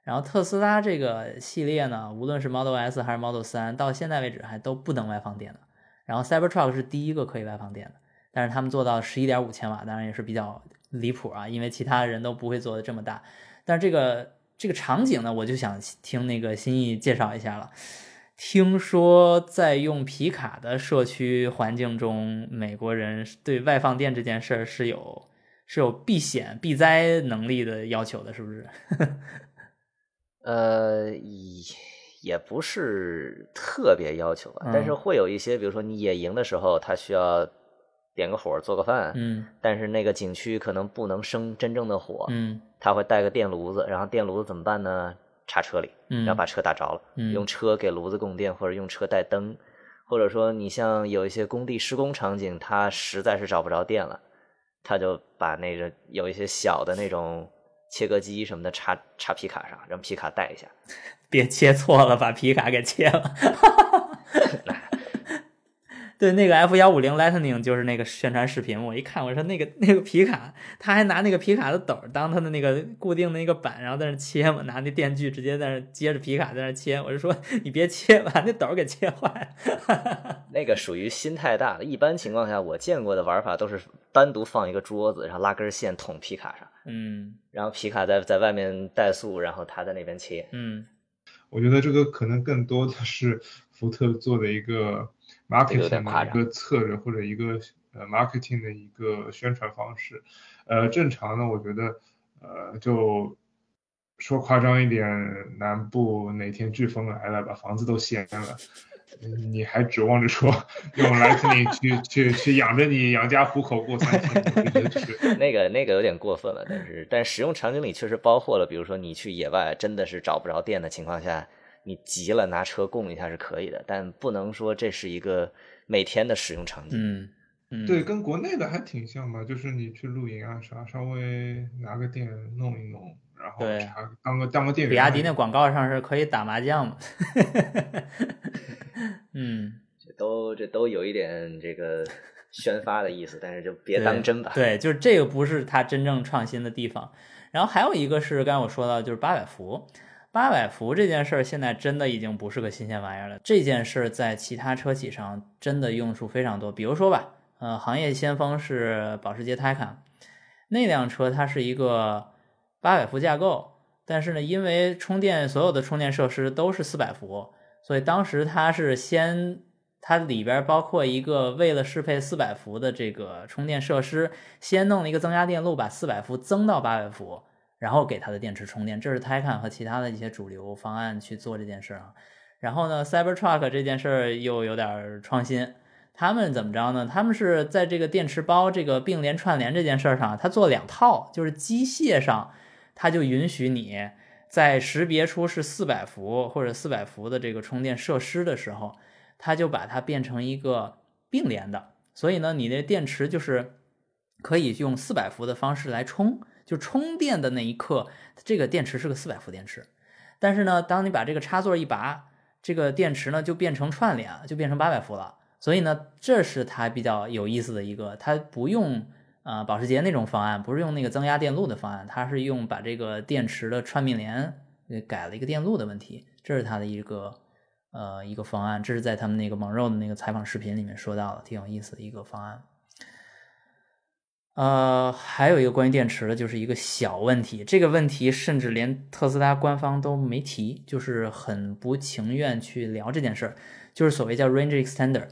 然后特斯拉这个系列呢，无论是 Model S 还是 Model 三，到现在为止还都不能外放电的。然后 Cybertruck 是第一个可以外放电的，但是他们做到十一点五千瓦，当然也是比较离谱啊，因为其他人都不会做的这么大。但是这个这个场景呢，我就想听那个新意介绍一下了。听说在用皮卡的社区环境中，美国人对外放电这件事儿是有是有避险避灾能力的要求的，是不是？呃，也也不是特别要求吧，但是会有一些，比如说你野营的时候，他需要点个火做个饭，嗯，但是那个景区可能不能生真正的火，嗯，他会带个电炉子，然后电炉子怎么办呢？插车里，然后把车打着了，用车给炉子供电，或者用车带灯，或者说你像有一些工地施工场景，他实在是找不着电了，他就把那个有一些小的那种切割机什么的插插皮卡上，让皮卡带一下。别切错了，把皮卡给切了。对，那个 F 幺五零 Lightning 就是那个宣传视频，我一看，我说那个那个皮卡，他还拿那个皮卡的斗当他的那个固定的那个板，然后在那切嘛，拿那电锯直接在那接着皮卡在那切。我就说你别切，把那斗给切坏了。那个属于心太大了。一般情况下，我见过的玩法都是单独放一个桌子，然后拉根线捅皮卡上，嗯，然后皮卡在在外面怠速，然后他在那边切。嗯，我觉得这个可能更多的是福特做的一个。Marketing 的一个策略或者一个呃 marketing 的一个宣传方式，呃，正常的我觉得，呃，就说夸张一点，南部哪天飓风来了，把房子都掀了，你还指望着说用 Lightning 去去去养着你养家糊口过三天？那个那个有点过分了，但是但使用场景里确实包括了，比如说你去野外真的是找不着电的情况下，你急了拿车供一下是可以的，但不能说这是一个每天的使用场景。嗯嗯，对，跟国内的还挺像吧，就是你去露营啊啥，稍微拿个电弄一弄。然后对，当个当个店员。比亚迪那广告上是可以打麻将嘛？嗯，这都这都有一点这个宣发的意思，但是就别当真吧。对，就是这个不是它真正创新的地方。然后还有一个是刚才我说到，就是八百伏，八百伏这件事儿现在真的已经不是个新鲜玩意儿了。这件事儿在其他车企上真的用处非常多。比如说吧，呃，行业先锋是保时捷 Taycan，那辆车它是一个。八百伏架构，但是呢，因为充电所有的充电设施都是四百伏，所以当时它是先，它里边包括一个为了适配四百伏的这个充电设施，先弄了一个增压电路，把四百伏增到八百伏，然后给它的电池充电。这是 Taycan 和其他的一些主流方案去做这件事啊。然后呢，Cybertruck 这件事又有点创新，他们怎么着呢？他们是在这个电池包这个并联串联这件事上，它做两套，就是机械上。它就允许你在识别出是四百伏或者四百伏的这个充电设施的时候，它就把它变成一个并联的。所以呢，你的电池就是可以用四百伏的方式来充，就充电的那一刻，这个电池是个四百伏电池。但是呢，当你把这个插座一拔，这个电池呢就变成串联，就变成八百伏了。所以呢，这是它比较有意思的一个，它不用。啊，保时捷那种方案不是用那个增压电路的方案，它是用把这个电池的串并联给改了一个电路的问题，这是它的一个呃一个方案，这是在他们那个蒙肉的那个采访视频里面说到的，挺有意思的一个方案。呃，还有一个关于电池的，就是一个小问题，这个问题甚至连特斯拉官方都没提，就是很不情愿去聊这件事儿，就是所谓叫 range extender。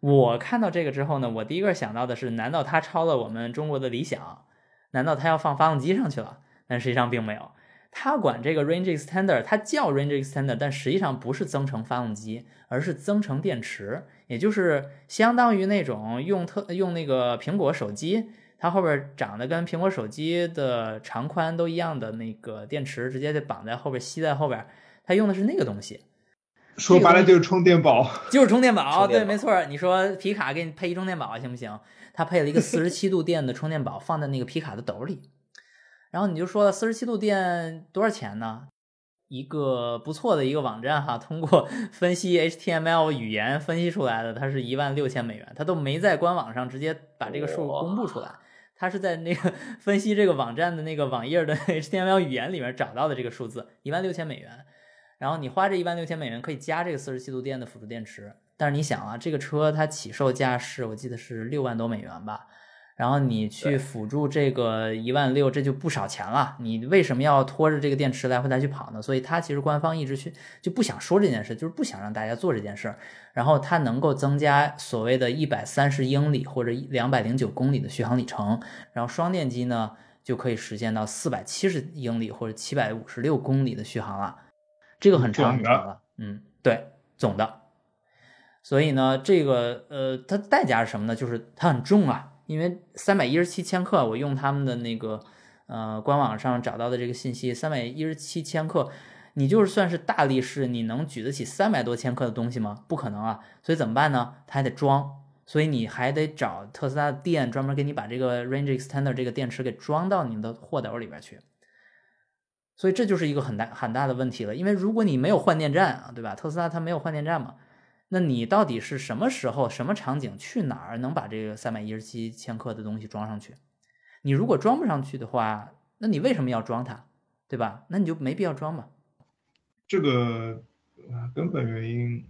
我看到这个之后呢，我第一个想到的是，难道它抄了我们中国的理想？难道它要放发动机上去了？但实际上并没有。它管这个 range extender，它叫 range extender，但实际上不是增程发动机，而是增程电池，也就是相当于那种用特用那个苹果手机，它后边长得跟苹果手机的长宽都一样的那个电池，直接就绑在后边吸在后边，它用的是那个东西。说白了就是充电宝，就是充电宝，对，没错。你说皮卡给你配一充电宝行不行？它配了一个四十七度电的充电宝，放在那个皮卡的斗里。然后你就说四十七度电多少钱呢？一个不错的一个网站哈，通过分析 HTML 语言分析出来的，它是一万六千美元。它都没在官网上直接把这个数公布出来，他是在那个分析这个网站的那个网页的 HTML 语言里面找到的这个数字，一万六千美元。然后你花这一万六千美元可以加这个四十七度电的辅助电池，但是你想啊，这个车它起售价是我记得是六万多美元吧，然后你去辅助这个一万六，这就不少钱了。你为什么要拖着这个电池来回来去跑呢？所以它其实官方一直去就不想说这件事，就是不想让大家做这件事。然后它能够增加所谓的一百三十英里或者两百零九公里的续航里程，然后双电机呢就可以实现到四百七十英里或者七百五十六公里的续航了。这个很长很长了，嗯，对，总的，所以呢，这个呃，它代价是什么呢？就是它很重啊，因为三百一十七千克，我用他们的那个呃官网上找到的这个信息，三百一十七千克，你就是算是大力士，你能举得起三百多千克的东西吗？不可能啊，所以怎么办呢？他还得装，所以你还得找特斯拉的店专门给你把这个 range extender 这个电池给装到你的货斗里边去。所以这就是一个很大很大的问题了，因为如果你没有换电站啊，对吧？特斯拉它没有换电站嘛，那你到底是什么时候、什么场景去哪儿能把这个三百一十七千克的东西装上去？你如果装不上去的话，那你为什么要装它，对吧？那你就没必要装嘛。这个根本原因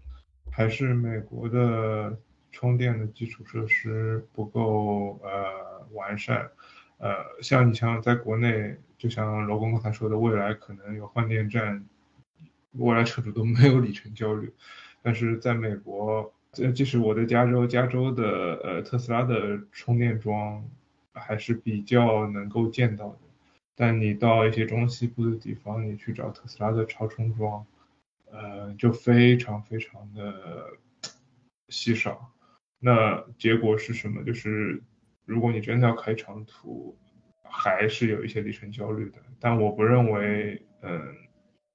还是美国的充电的基础设施不够呃完善，呃，像你像在国内。就像老公刚才说的，未来可能有换电站，未来车主都没有里程焦虑。但是在美国，呃，即使我在加州，加州的呃特斯拉的充电桩还是比较能够见到的。但你到一些中西部的地方，你去找特斯拉的超充桩，呃，就非常非常的稀少。那结果是什么？就是如果你真的要开长途，还是有一些里程焦虑的。但我不认为，嗯，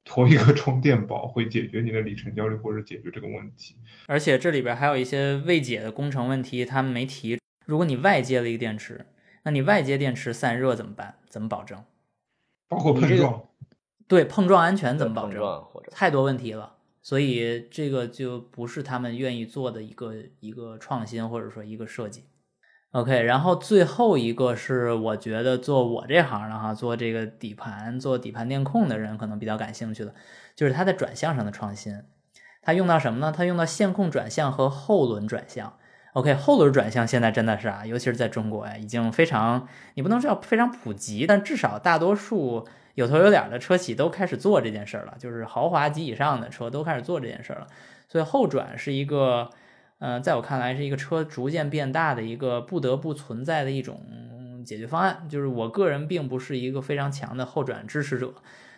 拖一个充电宝会解决你的里程焦虑或者解决这个问题。而且这里边还有一些未解的工程问题，他们没提。如果你外接了一个电池，那你外接电池散热怎么办？怎么保证？包括碰撞。对碰撞安全怎么保证？太多问题了。所以这个就不是他们愿意做的一个一个创新，或者说一个设计。OK，然后最后一个是我觉得做我这行的哈，做这个底盘、做底盘电控的人可能比较感兴趣的，就是它在转向上的创新。它用到什么呢？它用到线控转向和后轮转向。OK，后轮转向现在真的是啊，尤其是在中国呀，已经非常，你不能说非常普及，但至少大多数。有头有脸的车企都开始做这件事了，就是豪华级以上的车都开始做这件事了。所以后转是一个，呃，在我看来是一个车逐渐变大的一个不得不存在的一种解决方案。就是我个人并不是一个非常强的后转支持者，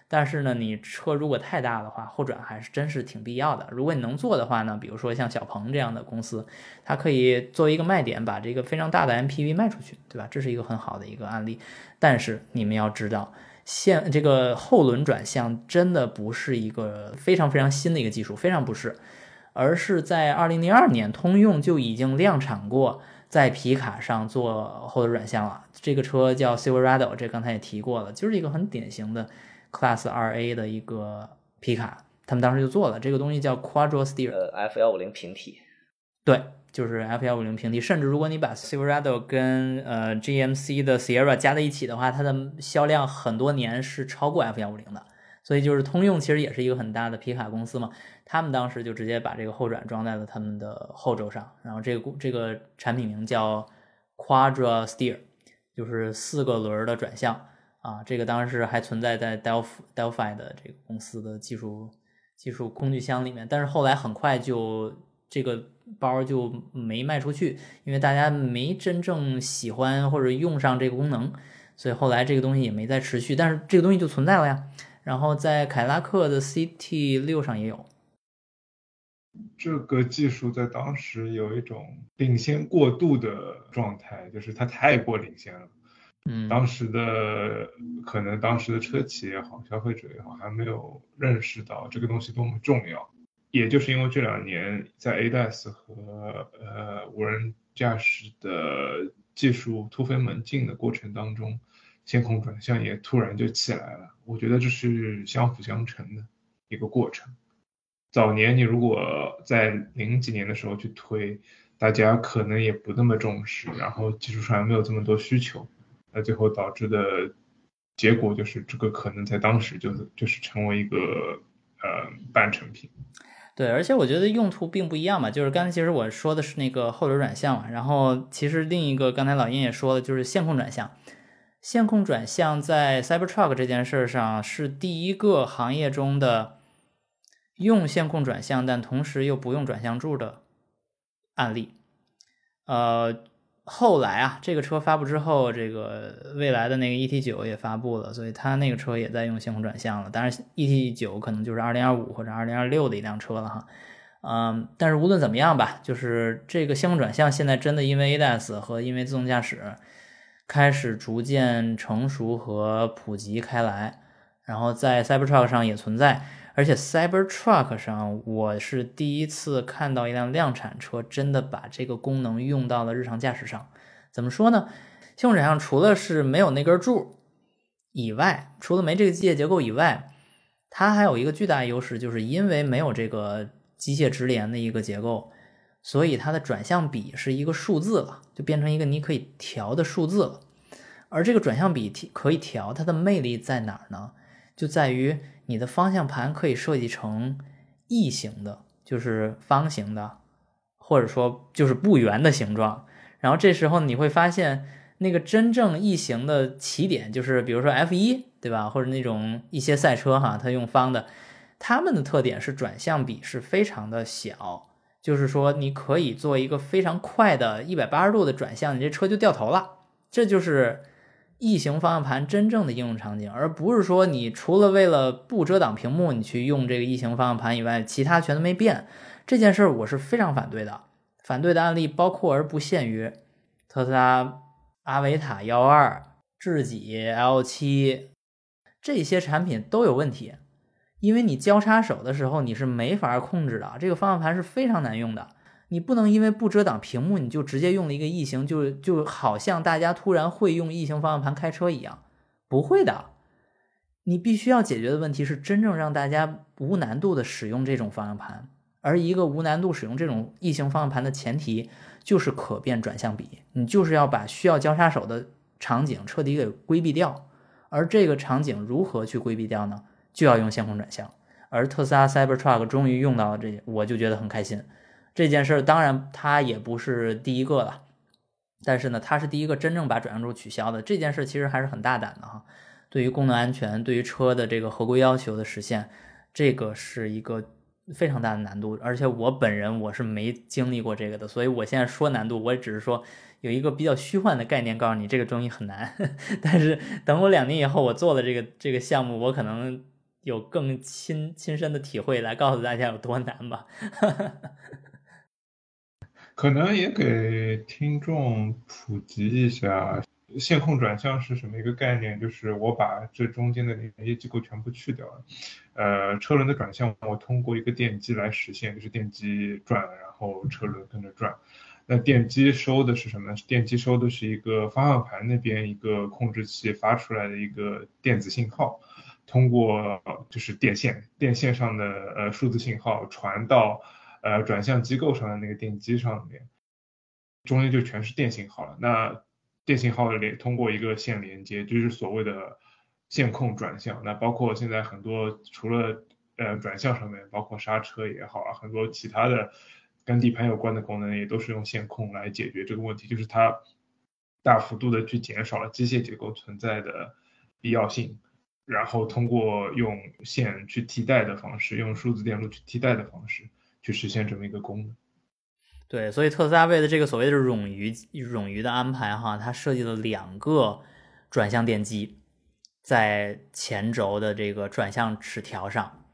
但是呢，你车如果太大的话，后转还是真是挺必要的。如果你能做的话呢，比如说像小鹏这样的公司，它可以作为一个卖点，把这个非常大的 MPV 卖出去，对吧？这是一个很好的一个案例。但是你们要知道。现这个后轮转向真的不是一个非常非常新的一个技术，非常不是，而是在二零零二年，通用就已经量产过在皮卡上做后轮转向了。这个车叫 Silverado，这刚才也提过了，就是一个很典型的 Class 二 A 的一个皮卡，他们当时就做了这个东西叫 Quadro Steer，呃，F 幺五零平替，对。就是 F 幺五零平替，甚至如果你把 Silverado 跟呃 GMC 的 Sierra 加在一起的话，它的销量很多年是超过 F 幺五零的。所以就是通用其实也是一个很大的皮卡公司嘛，他们当时就直接把这个后转装在了他们的后轴上，然后这个这个产品名叫 Quadra Steer，就是四个轮的转向啊。这个当时还存在在 Delphi Delphi 的这个公司的技术技术工具箱里面，但是后来很快就这个。包就没卖出去，因为大家没真正喜欢或者用上这个功能，所以后来这个东西也没再持续。但是这个东西就存在了呀。然后在凯拉克的 CT 六上也有。这个技术在当时有一种领先过度的状态，就是它太过领先了。嗯，当时的可能当时的车企也好，消费者也好，还没有认识到这个东西多么重要。也就是因为这两年在 ADAS 和呃无人驾驶的技术突飞猛进的过程当中，线控转向也突然就起来了。我觉得这是相辅相成的一个过程。早年你如果在零几年的时候去推，大家可能也不那么重视，然后技术上也没有这么多需求，那最后导致的结果就是这个可能在当时就是就是成为一个呃半成品。对，而且我觉得用途并不一样嘛，就是刚才其实我说的是那个后轮转向嘛，然后其实另一个刚才老鹰也说了，就是线控转向。线控转向在 Cybertruck 这件事上是第一个行业中的用线控转向，但同时又不用转向柱的案例，呃。后来啊，这个车发布之后，这个未来的那个 ET 九也发布了，所以它那个车也在用线控转向了。当然，ET 九可能就是二零二五或者二零二六的一辆车了哈。嗯，但是无论怎么样吧，就是这个线控转向现在真的因为 ADAS 和因为自动驾驶开始逐渐成熟和普及开来，然后在 Cybertruck 上也存在。而且 Cybertruck 上，我是第一次看到一辆量产车真的把这个功能用到了日常驾驶上。怎么说呢？线控转向除了是没有那根柱以外，除了没这个机械结构以外，它还有一个巨大优势，就是因为没有这个机械直连的一个结构，所以它的转向比是一个数字了，就变成一个你可以调的数字了。而这个转向比可以调，它的魅力在哪儿呢？就在于。你的方向盘可以设计成异形的，就是方形的，或者说就是不圆的形状。然后这时候你会发现，那个真正异形的起点，就是比如说 F 一，对吧？或者那种一些赛车哈，它用方的，它们的特点是转向比是非常的小，就是说你可以做一个非常快的一百八十度的转向，你这车就掉头了。这就是。异形方向盘真正的应用场景，而不是说你除了为了不遮挡屏幕，你去用这个异形方向盘以外，其他全都没变。这件事儿我是非常反对的。反对的案例包括而不限于特斯拉阿维塔幺二、智己 L 七这些产品都有问题，因为你交叉手的时候你是没法控制的，这个方向盘是非常难用的。你不能因为不遮挡屏幕，你就直接用了一个异形，就就好像大家突然会用异形方向盘开车一样，不会的。你必须要解决的问题是真正让大家无难度的使用这种方向盘，而一个无难度使用这种异形方向盘的前提就是可变转向比，你就是要把需要交叉手的场景彻底给规避掉。而这个场景如何去规避掉呢？就要用线控转向。而特斯拉 Cybertruck 终于用到了这，我就觉得很开心。这件事当然它也不是第一个了，但是呢，它是第一个真正把转向柱取消的。这件事其实还是很大胆的哈。对于功能安全，对于车的这个合规要求的实现，这个是一个非常大的难度。而且我本人我是没经历过这个的，所以我现在说难度，我只是说有一个比较虚幻的概念，告诉你这个东西很难。但是等我两年以后，我做了这个这个项目，我可能有更亲亲身的体会来告诉大家有多难吧。可能也给听众普及一下，线控转向是什么一个概念？就是我把这中间的连接机构全部去掉了，呃，车轮的转向我通过一个电机来实现，就是电机转，然后车轮跟着转。那电机收的是什么？电机收的是一个方向盘那边一个控制器发出来的一个电子信号，通过就是电线，电线上的呃数字信号传到。呃，转向机构上的那个电机上面，中间就全是电信号了。那电信号连通过一个线连接，就是所谓的线控转向。那包括现在很多除了呃转向上面，包括刹车也好啊，很多其他的跟底盘有关的功能也都是用线控来解决这个问题，就是它大幅度的去减少了机械结构存在的必要性，然后通过用线去替代的方式，用数字电路去替代的方式。去实现这么一个功能，对，所以特斯拉为了这个所谓的冗余冗余的安排哈，它设计了两个转向电机在前轴的这个转向齿条上，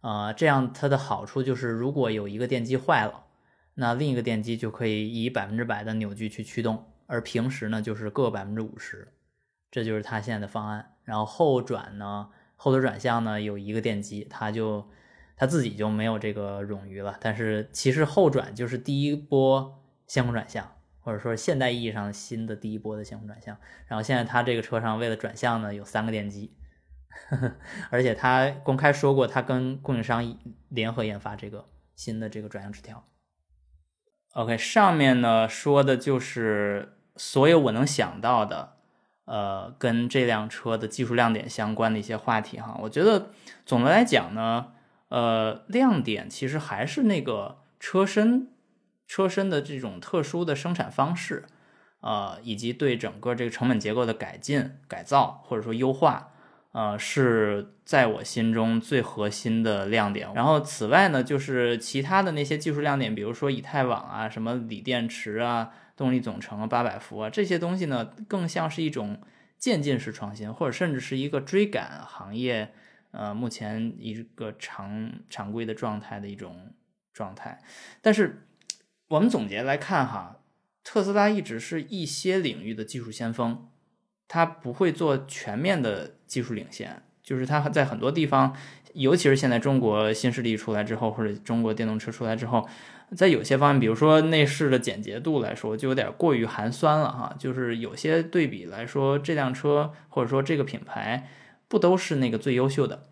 呃，这样它的好处就是如果有一个电机坏了，那另一个电机就可以以百分之百的扭矩去驱动，而平时呢就是各百分之五十，这就是它现在的方案。然后后转呢，后轮转向呢有一个电机，它就。他自己就没有这个冗余了，但是其实后转就是第一波线控转向，或者说现代意义上新的第一波的线控转向。然后现在他这个车上为了转向呢，有三个电机，呵 呵而且他公开说过，他跟供应商联合研发这个新的这个转向齿条。OK，上面呢说的就是所有我能想到的，呃，跟这辆车的技术亮点相关的一些话题哈。我觉得总的来讲呢。呃，亮点其实还是那个车身，车身的这种特殊的生产方式，呃，以及对整个这个成本结构的改进、改造或者说优化，呃，是在我心中最核心的亮点。然后此外呢，就是其他的那些技术亮点，比如说以太网啊、什么锂电池啊、动力总成啊、八百伏啊这些东西呢，更像是一种渐进式创新，或者甚至是一个追赶行业。呃，目前一个常常规的状态的一种状态，但是我们总结来看哈，特斯拉一直是一些领域的技术先锋，它不会做全面的技术领先，就是它在很多地方，尤其是现在中国新势力出来之后，或者中国电动车出来之后，在有些方面，比如说内饰的简洁度来说，就有点过于寒酸了哈，就是有些对比来说，这辆车或者说这个品牌。不都是那个最优秀的，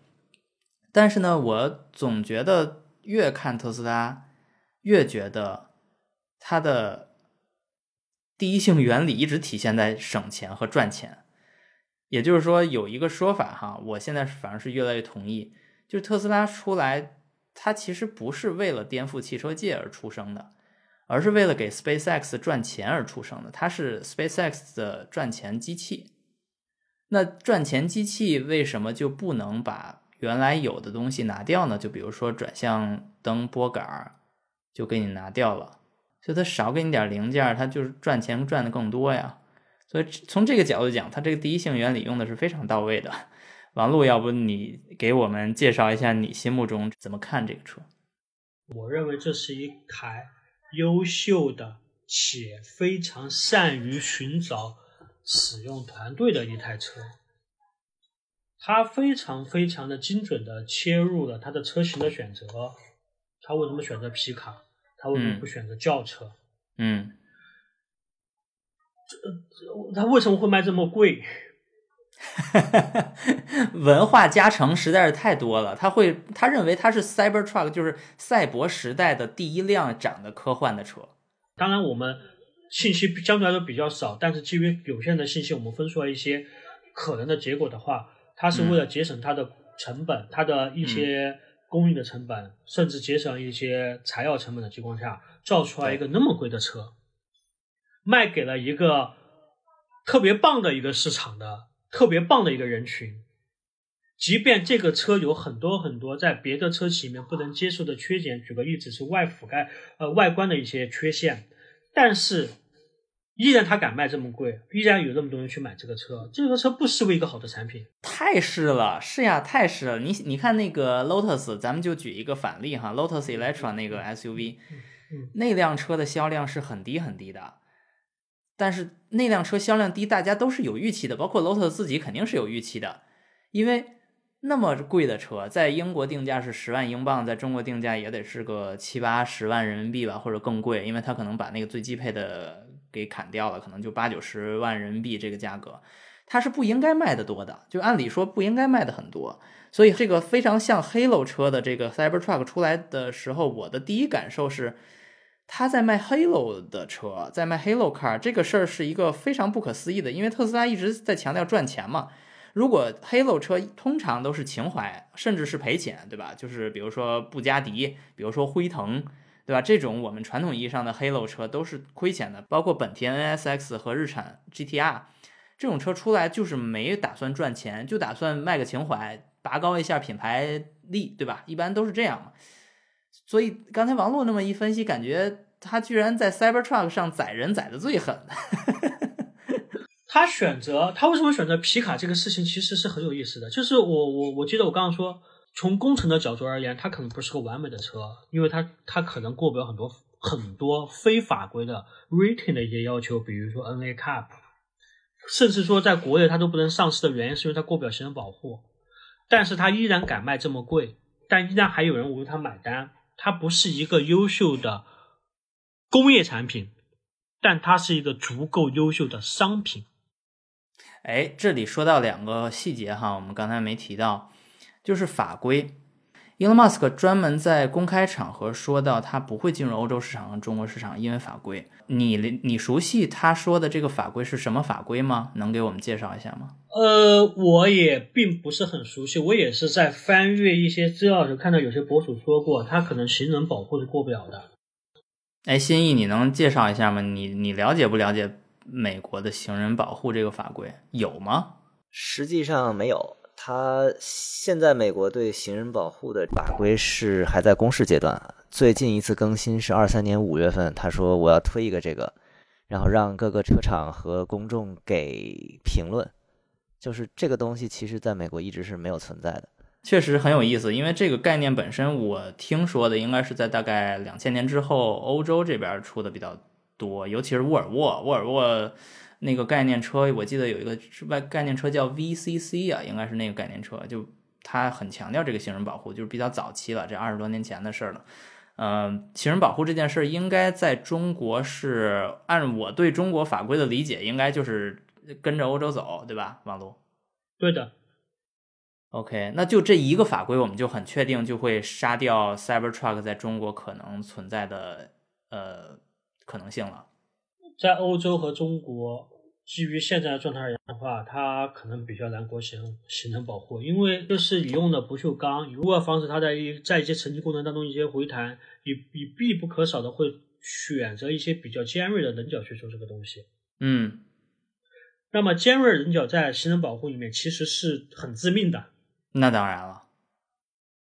但是呢，我总觉得越看特斯拉，越觉得它的第一性原理一直体现在省钱和赚钱。也就是说，有一个说法哈，我现在反而是越来越同意，就是特斯拉出来，它其实不是为了颠覆汽车界而出生的，而是为了给 SpaceX 赚钱而出生的，它是 SpaceX 的赚钱机器。那赚钱机器为什么就不能把原来有的东西拿掉呢？就比如说转向灯拨杆儿，就给你拿掉了，所以它少给你点零件，它就是赚钱赚的更多呀。所以从这个角度讲，它这个第一性原理用的是非常到位的。王璐，要不你给我们介绍一下你心目中怎么看这个车？我认为这是一台优秀的且非常善于寻找使用团队的一台车。他非常非常的精准的切入了他的车型的选择。他为什么选择皮卡？他为什么不选择轿车？嗯，这他为什么会卖这么贵？文化加成实在是太多了。他会，他认为他是 Cyber Truck，就是赛博时代的第一辆长得科幻的车。当然，我们信息相对来说比较少，但是基于有限的信息，我们分出来一些可能的结果的话。它是为了节省它的成本，它的一些工艺的成本，甚至节省一些材料成本的情况下，造出来一个那么贵的车，卖给了一个特别棒的一个市场的特别棒的一个人群。即便这个车有很多很多在别的车企里面不能接受的缺点，举个例子是外覆盖呃外观的一些缺陷，但是。依然他敢卖这么贵，依然有那么多人去买这个车，这个车不失为一个好的产品。太是了，是呀，太是了。你你看那个 Lotus，咱们就举一个反例哈，Lotus Electra 那个 SUV，那辆车的销量是很低很低的，但是那辆车销量低，大家都是有预期的，包括 Lotus 自己肯定是有预期的，因为那么贵的车，在英国定价是十万英镑，在中国定价也得是个七八十万人民币吧，或者更贵，因为它可能把那个最低配的。给砍掉了，可能就八九十万人民币这个价格，它是不应该卖的多的，就按理说不应该卖的很多。所以这个非常像 Halo 车的这个 Cybertruck 出来的时候，我的第一感受是，他在卖 Halo 的车，在卖 Halo car 这个事儿是一个非常不可思议的，因为特斯拉一直在强调赚钱嘛。如果 Halo 车通常都是情怀，甚至是赔钱，对吧？就是比如说布加迪，比如说辉腾。对吧？这种我们传统意义上的 Halo 车都是亏钱的，包括本田 NSX 和日产 GTR 这种车出来就是没打算赚钱，就打算卖个情怀，拔高一下品牌力，对吧？一般都是这样嘛。所以刚才王璐那么一分析，感觉他居然在 Cybertruck 上宰人宰的最狠。他选择他为什么选择皮卡这个事情其实是很有意思的，就是我我我记得我刚刚说。从工程的角度而言，它可能不是个完美的车，因为它它可能过不了很多很多非法规的 rating 的一些要求，比如说 N A Cup，甚至说在国内它都不能上市的原因是因为它过不了行人保护。但是它依然敢卖这么贵，但依然还有人为它买单。它不是一个优秀的工业产品，但它是一个足够优秀的商品。哎，这里说到两个细节哈，我们刚才没提到。就是法规，Elon Musk 专门在公开场合说到，他不会进入欧洲市场和中国市场，因为法规。你你熟悉他说的这个法规是什么法规吗？能给我们介绍一下吗？呃，我也并不是很熟悉，我也是在翻阅一些资料时看到有些博主说过，他可能行人保护是过不了的。哎，新意，你能介绍一下吗？你你了解不了解美国的行人保护这个法规有吗？实际上没有。他现在美国对行人保护的法规是还在公示阶段，最近一次更新是二三年五月份，他说我要推一个这个，然后让各个车厂和公众给评论，就是这个东西其实在美国一直是没有存在的，确实很有意思，因为这个概念本身我听说的应该是在大概两千年之后欧洲这边出的比较多，尤其是沃尔沃，沃尔沃。那个概念车，我记得有一个外概念车叫 VCC 啊，应该是那个概念车，就它很强调这个行人保护，就是比较早期了，这二十多年前的事了。嗯，行人保护这件事儿应该在中国是按我对中国法规的理解，应该就是跟着欧洲走，对吧？王璐？对的。OK，那就这一个法规，我们就很确定就会杀掉 Cybertruck 在中国可能存在的呃可能性了。在欧洲和中国，基于现在的状态而言的话，它可能比较难国行形成保护，因为就是你用的不锈钢，如果防止它在一在一些沉积过程当中一些回弹，你你必不可少的会选择一些比较尖锐的棱角去做这个东西。嗯，那么尖锐棱角在形成保护里面其实是很致命的。那当然了，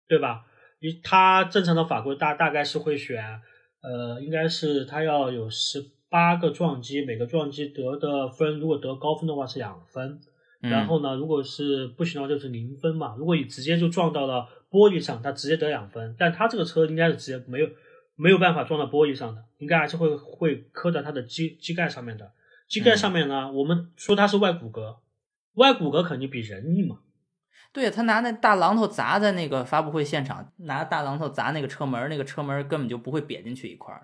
对吧？你它正常的法规大大概是会选，呃，应该是它要有十。八个撞击，每个撞击得的分，如果得高分的话是两分，然后呢，如果是不行的话就是零分嘛。如果你直接就撞到了玻璃上，它直接得两分。但它这个车应该是直接没有没有办法撞到玻璃上的，应该还是会会磕在它的机机盖上面的。机盖上面呢，我们说它是外骨骼，外骨骼肯定比人硬嘛。对他拿那大榔头砸在那个发布会现场，拿大榔头砸那个车门，那个车门根本就不会瘪进去一块儿。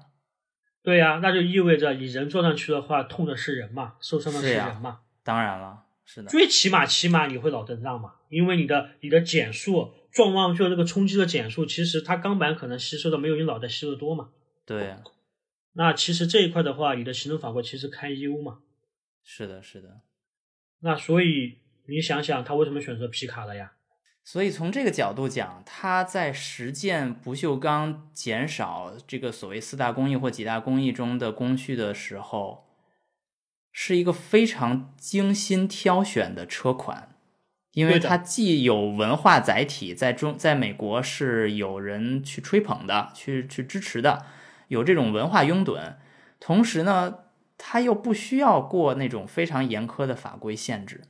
对呀，那就意味着你人坐上去的话，痛的是人嘛，受伤的是人嘛。当然了，是的。最起码，起码你会脑震荡嘛，因为你的你的减速撞上去的那个冲击的减速，其实它钢板可能吸收的没有你脑袋吸收的多嘛。对。那其实这一块的话，你的行政法规其实堪忧嘛。是的，是的。那所以你想想，他为什么选择皮卡了呀？所以从这个角度讲，它在实践不锈钢减少这个所谓四大工艺或几大工艺中的工序的时候，是一个非常精心挑选的车款，因为它既有文化载体，在中在美国是有人去吹捧的，去去支持的，有这种文化拥趸，同时呢，它又不需要过那种非常严苛的法规限制，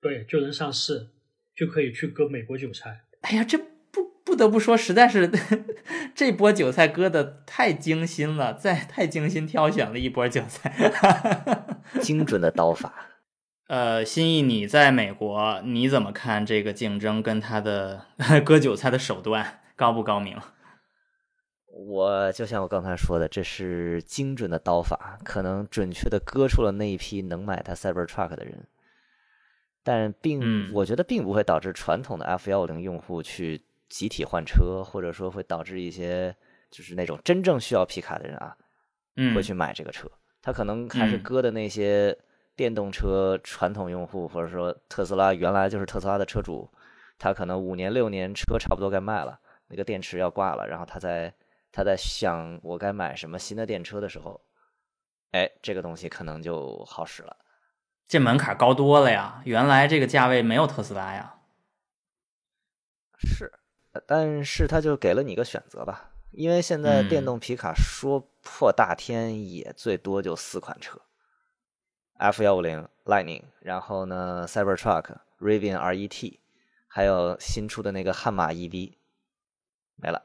对，就能上市。就可以去割美国韭菜。哎呀，这不不得不说，实在是 这波韭菜割的太精心了，再太精心挑选了一波韭菜，精准的刀法。呃，心意，你在美国你怎么看这个竞争跟他的 割韭菜的手段高不高明？我就像我刚才说的，这是精准的刀法，可能准确的割出了那一批能买他 Cybertruck 的人。但并我觉得并不会导致传统的 F 幺五零用户去集体换车，或者说会导致一些就是那种真正需要皮卡的人啊，会去买这个车。他可能还是割的那些电动车传统用户，或者说特斯拉原来就是特斯拉的车主，他可能五年六年车差不多该卖了，那个电池要挂了，然后他在他在想我该买什么新的电车的时候，哎，这个东西可能就好使了。这门槛高多了呀！原来这个价位没有特斯拉呀。是，但是他就给了你个选择吧，因为现在电动皮卡说破大天也最多就四款车：F 幺五零 Lightning，然后呢 Cybertruck、Rivian RET，还有新出的那个悍马 EV，没了。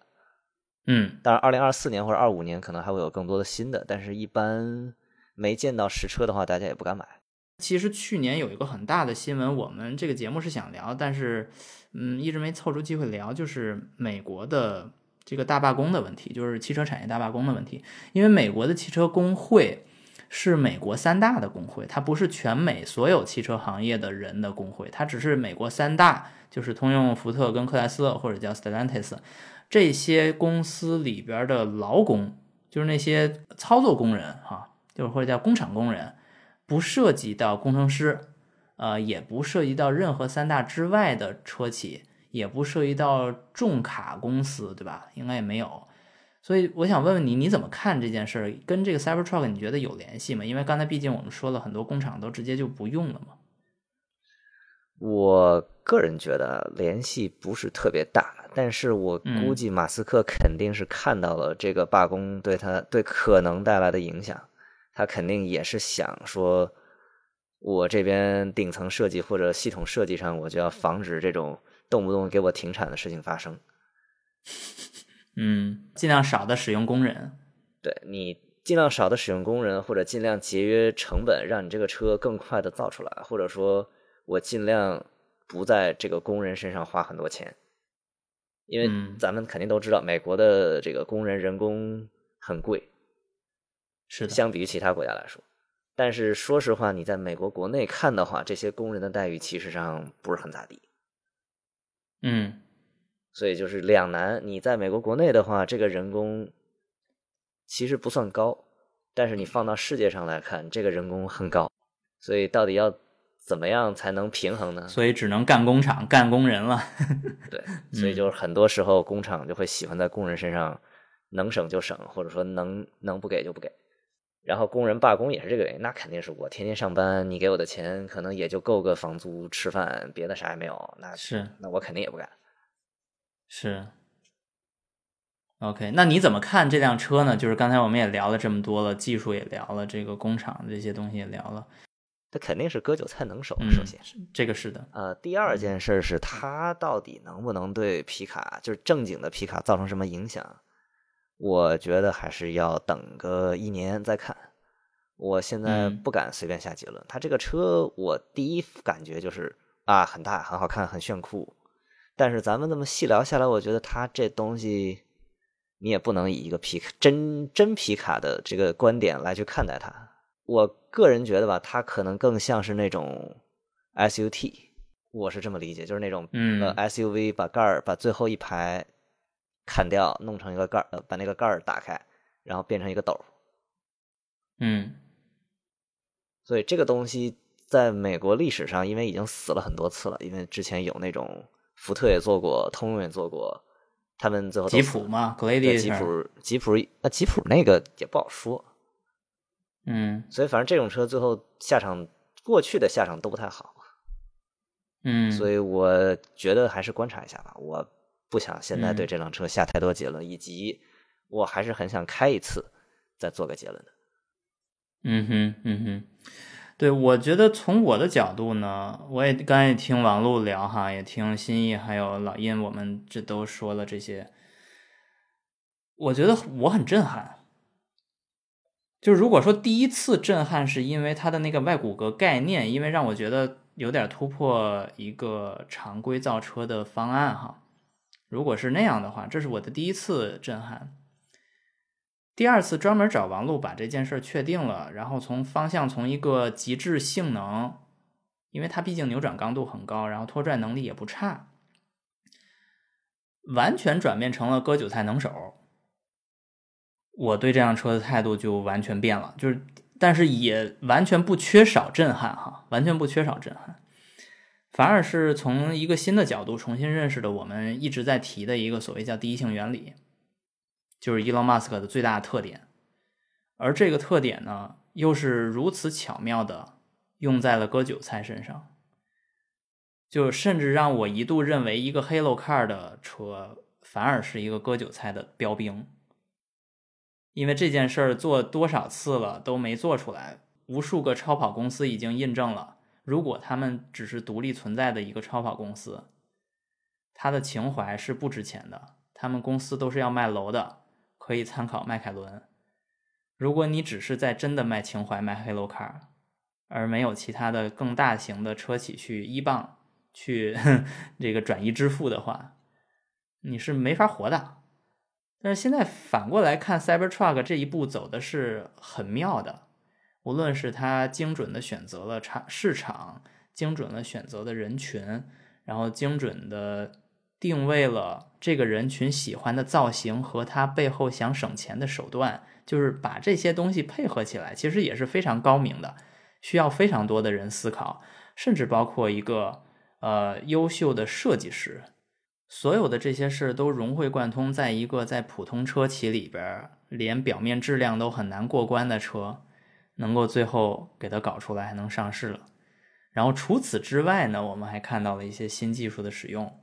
嗯，当然，二零二四年或者二五年可能还会有更多的新的，但是一般没见到实车的话，大家也不敢买。其实去年有一个很大的新闻，我们这个节目是想聊，但是，嗯，一直没凑出机会聊，就是美国的这个大罢工的问题，就是汽车产业大罢工的问题。因为美国的汽车工会是美国三大的工会，它不是全美所有汽车行业的人的工会，它只是美国三大，就是通用、福特跟克莱斯勒或者叫 Stellantis 这些公司里边的劳工，就是那些操作工人哈，就是或者叫工厂工人。不涉及到工程师，呃，也不涉及到任何三大之外的车企，也不涉及到重卡公司，对吧？应该也没有。所以我想问问你，你怎么看这件事儿？跟这个 Cybertruck 你觉得有联系吗？因为刚才毕竟我们说了很多工厂都直接就不用了嘛。我个人觉得联系不是特别大，但是我估计马斯克肯定是看到了这个罢工对他对可能带来的影响。他肯定也是想说，我这边顶层设计或者系统设计上，我就要防止这种动不动给我停产的事情发生。嗯，尽量少的使用工人。对你尽量少的使用工人，或者尽量节约成本，让你这个车更快的造出来，或者说我尽量不在这个工人身上花很多钱，因为咱们肯定都知道，美国的这个工人人工很贵。是的，相比于其他国家来说，但是说实话，你在美国国内看的话，这些工人的待遇其实上不是很咋地。嗯，所以就是两难。你在美国国内的话，这个人工其实不算高，但是你放到世界上来看，这个人工很高。所以到底要怎么样才能平衡呢？所以只能干工厂、干工人了。对，所以就是很多时候工厂就会喜欢在工人身上能省就省，或者说能能不给就不给。然后工人罢工也是这个原因，那肯定是我天天上班，你给我的钱可能也就够个房租、吃饭，别的啥也没有。那是，那我肯定也不干。是。OK，那你怎么看这辆车呢？就是刚才我们也聊了这么多了，技术也聊了，这个工厂这些东西也聊了。它肯定是割韭菜能手，首先，这个是的。呃，第二件事是它到底能不能对皮卡，就是正经的皮卡造成什么影响？我觉得还是要等个一年再看。我现在不敢随便下结论。它这个车，我第一感觉就是啊，很大，很好看，很炫酷。但是咱们这么细聊下来，我觉得它这东西，你也不能以一个皮卡真真皮卡的这个观点来去看待它。我个人觉得吧，它可能更像是那种 SUT，我是这么理解，就是那种呃 SUV 把盖儿把最后一排砍掉，弄成一个盖儿，呃把那个盖儿打开，然后变成一个斗。嗯。所以这个东西在美国历史上，因为已经死了很多次了，因为之前有那种福特也做过，通用也做过，他们最后吉普嘛，格雷迪吉普吉普啊吉普那个也不好说，嗯，所以反正这种车最后下场，过去的下场都不太好，嗯，所以我觉得还是观察一下吧，我不想现在对这辆车下太多结论，以及我还是很想开一次再做个结论的。嗯哼，嗯哼，对，我觉得从我的角度呢，我也刚才也听王璐聊哈，也听新意还有老印，我们这都说了这些，我觉得我很震撼。就如果说第一次震撼是因为它的那个外骨骼概念，因为让我觉得有点突破一个常规造车的方案哈，如果是那样的话，这是我的第一次震撼。第二次专门找王璐把这件事确定了，然后从方向从一个极致性能，因为它毕竟扭转刚度很高，然后拖拽能力也不差，完全转变成了割韭菜能手。我对这辆车的态度就完全变了，就是但是也完全不缺少震撼哈，完全不缺少震撼，反而是从一个新的角度重新认识了我们一直在提的一个所谓叫第一性原理。就是伊隆马斯克的最大特点，而这个特点呢，又是如此巧妙的用在了割韭菜身上，就甚至让我一度认为一个 Hello Car 的车反而是一个割韭菜的标兵，因为这件事儿做多少次了都没做出来，无数个超跑公司已经印证了，如果他们只是独立存在的一个超跑公司，他的情怀是不值钱的，他们公司都是要卖楼的。可以参考迈凯伦。如果你只是在真的卖情怀、卖 Hello Car，而没有其他的更大型的车企去依傍、去 这个转移支付的话，你是没法活的。但是现在反过来看，Cybertruck 这一步走的是很妙的。无论是他精准的选择了场市场，精准的选择的人群，然后精准的。定位了这个人群喜欢的造型和他背后想省钱的手段，就是把这些东西配合起来，其实也是非常高明的，需要非常多的人思考，甚至包括一个呃优秀的设计师，所有的这些事都融会贯通，在一个在普通车企里边连表面质量都很难过关的车，能够最后给它搞出来还能上市了。然后除此之外呢，我们还看到了一些新技术的使用。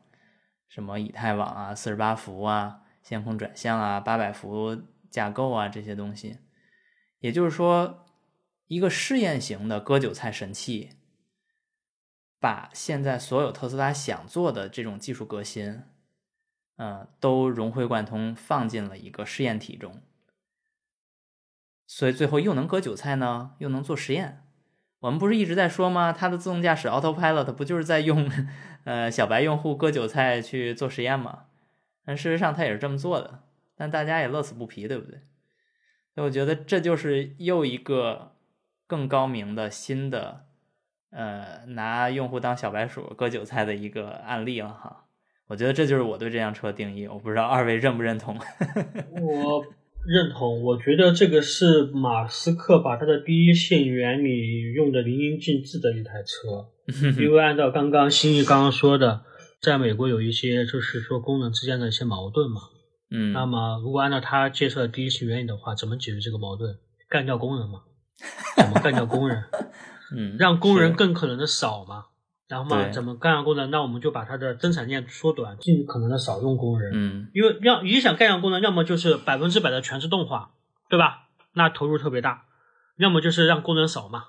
什么以太网啊、四十八伏啊、线控转向啊、八百伏架构啊这些东西，也就是说，一个试验型的割韭菜神器，把现在所有特斯拉想做的这种技术革新，嗯，都融会贯通放进了一个试验体中，所以最后又能割韭菜呢，又能做实验。我们不是一直在说吗？它的自动驾驶 Autopilot 不就是在用？呃，小白用户割韭菜去做实验吗？但事实上它也是这么做的，但大家也乐此不疲，对不对？所以我觉得这就是又一个更高明的新的，呃，拿用户当小白鼠割韭菜的一个案例了哈。我觉得这就是我对这辆车的定义，我不知道二位认不认同？我认同，我觉得这个是马斯克把他的第一性原理用的淋漓尽致的一台车。因为按照刚刚新一刚刚说的，在美国有一些就是说功能之间的一些矛盾嘛，嗯，那么如果按照他介绍的第一性原理的话，怎么解决这个矛盾？干掉工人嘛？怎么干掉工人？嗯，让工人更可能的少嘛？然后嘛，怎么干掉工人？那我们就把它的生产线缩短，尽可能的少用工人。嗯，因为要你想干掉工人，要么就是百分之百的全自动化，对吧？那投入特别大，要么就是让工人少嘛。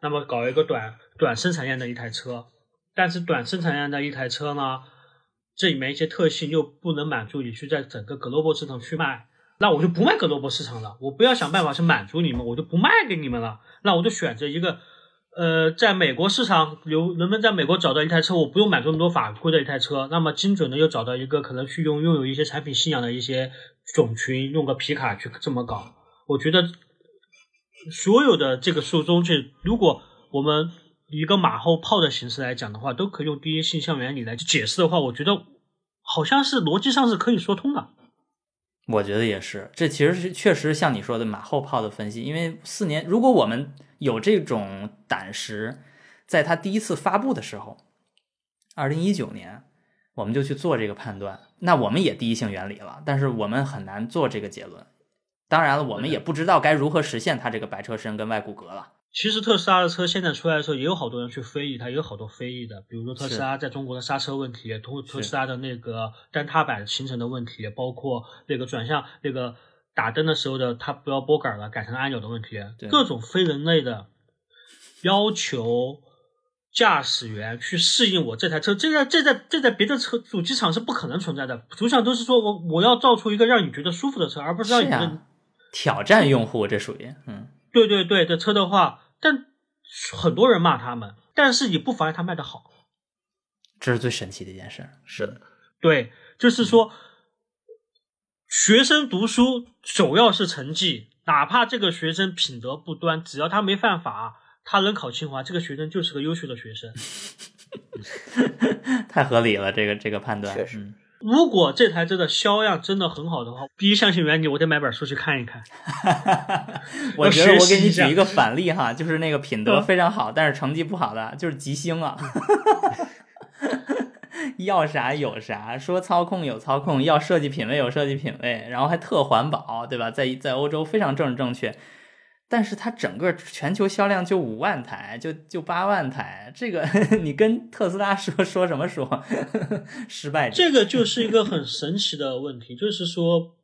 那么搞一个短短生产线的一台车，但是短生产线的一台车呢，这里面一些特性又不能满足你去在整个 global 市场去卖，那我就不卖格罗伯市场了，我不要想办法去满足你们，我就不卖给你们了。那我就选择一个，呃，在美国市场有人们在美国找到一台车，我不用买这么多法规的一台车，那么精准的又找到一个可能去用拥有一些产品信仰的一些种群，用个皮卡去这么搞。我觉得所有的这个书中去，如果我们以一个马后炮的形式来讲的话，都可以用第一性象原理来解释的话，我觉得好像是逻辑上是可以说通的。我觉得也是，这其实是确实像你说的马后炮的分析。因为四年，如果我们有这种胆识，在他第一次发布的时候，二零一九年，我们就去做这个判断，那我们也第一性原理了。但是我们很难做这个结论。当然了，我们也不知道该如何实现它这个白车身跟外骨骼了。其实特斯拉的车现在出来的时候，也有好多人去非议它，也有好多非议的，比如说特斯拉在中国的刹车问题，特特斯拉的那个单踏板形成的问题，包括那个转向那个打灯的时候的它不要拨杆了，改成按钮的问题，各种非人类的要求驾驶员去适应我这台车，这在这在这在别的车主机厂是不可能存在的，主机厂都是说我我要造出一个让你觉得舒服的车，而不是让你觉得挑战用户，这属于嗯。对对对，的车的话，但很多人骂他们，但是也不妨碍他卖的好，这是最神奇的一件事。是的，对，就是说，学生读书首要是成绩，哪怕这个学生品德不端，只要他没犯法，他能考清华，这个学生就是个优秀的学生。太合理了，这个这个判断确实。如果这台车的销量真的很好的话，第一相信原理，我得买本书去看一看。我觉得我给你举一个反例哈，就是那个品德非常好，但是成绩不好的，就是吉星啊。要啥有啥，说操控有操控，要设计品味有设计品味，然后还特环保，对吧？在在欧洲非常政治正确。但是它整个全球销量就五万台，就就八万台，这个 你跟特斯拉说说什么说？失败。这个就是一个很神奇的问题，就是说，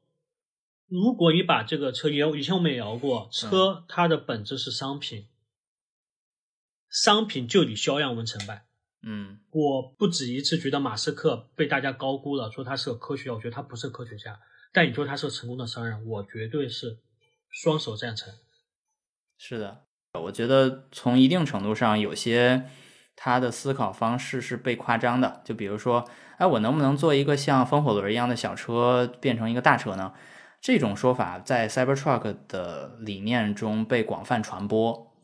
如果你把这个车，也以前我们也聊过，车它的本质是商品，商品就以销量问成败。嗯，我不止一次觉得马斯克被大家高估了，说他是个科学家，我觉得他不是科学家。但你说他是个成功的商人，我绝对是双手赞成。是的，我觉得从一定程度上，有些他的思考方式是被夸张的。就比如说，哎，我能不能做一个像风火轮一样的小车变成一个大车呢？这种说法在 Cybertruck 的理念中被广泛传播。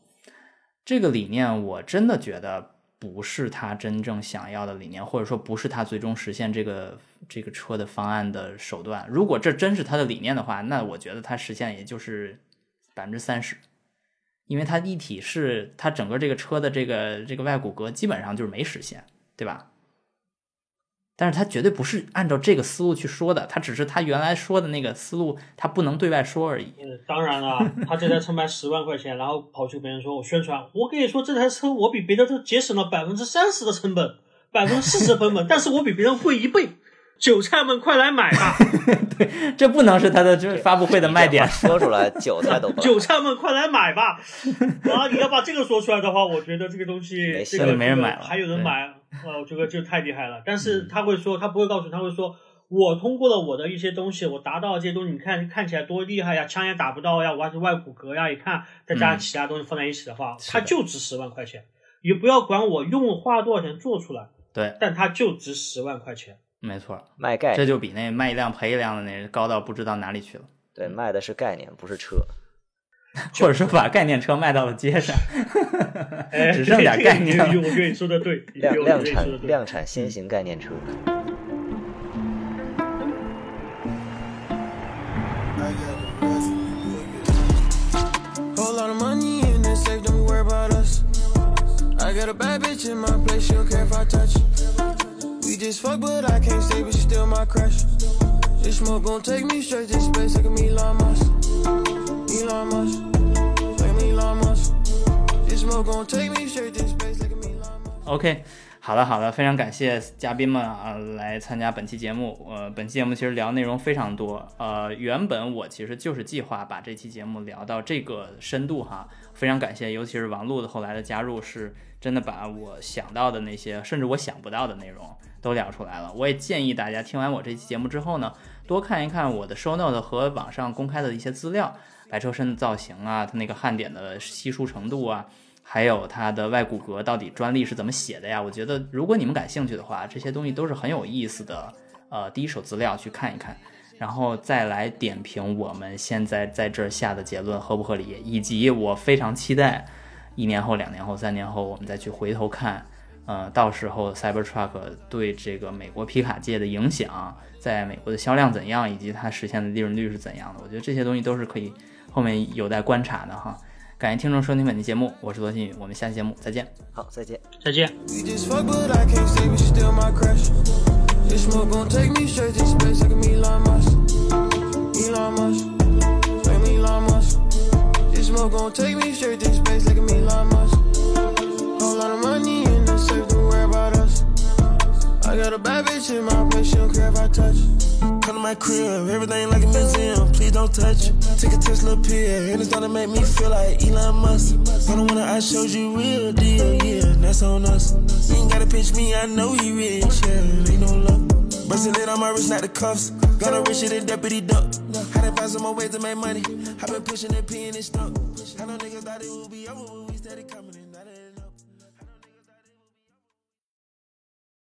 这个理念，我真的觉得不是他真正想要的理念，或者说不是他最终实现这个这个车的方案的手段。如果这真是他的理念的话，那我觉得他实现也就是百分之三十。因为它一体式，它整个这个车的这个这个外骨骼基本上就是没实现，对吧？但是他绝对不是按照这个思路去说的，他只是他原来说的那个思路，他不能对外说而已。嗯，当然了，他这台车卖十万块钱，然后跑去别人说我宣传，我跟你说这台车我比别的车节省了百分之三十的成本，百分之四十成本，但是我比别人贵一倍。韭菜们快来买吧！对，这不能是他的就是发布会的卖点。说出来，韭菜都 韭菜们快来买吧！啊，你要把这个说出来的话，我觉得这个东西这个没人买了，还有人买，啊，我觉得就太厉害了。但是他会说，他不会告诉，他会说，我通过了我的一些东西，我达到了这些东西，你看看起来多厉害呀，枪也打不到呀，我还是外骨骼呀，一看再加上其他东西放在一起的话，它就值十万块钱。也不要管我用花了多少钱做出来，对，但它就值十万块钱。没错，卖概念，这就比那卖一辆赔一辆的那高到不知道哪里去了。对，卖的是概念，不是车，或者说把概念车卖到了街上，只剩点概念。我跟你说的对，量量产量产先行概念车。OK，好了好了，非常感谢嘉宾们啊来参加本期节目。呃，本期节目其实聊内容非常多。呃，原本我其实就是计划把这期节目聊到这个深度哈。非常感谢，尤其是王璐的后来的加入，是真的把我想到的那些，甚至我想不到的内容都聊出来了。我也建议大家听完我这期节目之后呢，多看一看我的 show note 和网上公开的一些资料，白车身的造型啊，它那个焊点的稀疏程度啊，还有它的外骨骼到底专利是怎么写的呀？我觉得如果你们感兴趣的话，这些东西都是很有意思的，呃，第一手资料去看一看。然后再来点评我们现在在这儿下的结论合不合理，以及我非常期待一年后、两年后、三年后我们再去回头看，呃，到时候 Cybertruck 对这个美国皮卡界的影响，在美国的销量怎样，以及它实现的利润率是怎样的？我觉得这些东西都是可以后面有待观察的哈。感谢听众收听本期节目，我是罗新宇，我们下期节目再见。好，再见，再见。This smoke gon' take me straight to space like a Elon Musk. Elon Musk. Like Musk. This smoke gon' take me straight to space like a Elon Musk. Whole lot of money in the safe, I got a bad bitch in my place, she don't care if I touch. Come to my crib, everything like a museum, please don't touch. it. Take a Tesla pill, and it's gonna make me feel like Elon Musk. But the one I showed you real deal, yeah, that's on us. You ain't gotta pinch me, I know you rich, yeah, ain't no luck. Bustin' it on my wrist, not the cuffs. Gotta richer than Deputy Duck. How to find some more ways to make money. i been pushing it, P and stuck. I know niggas thought it would be over, but we steady coming in.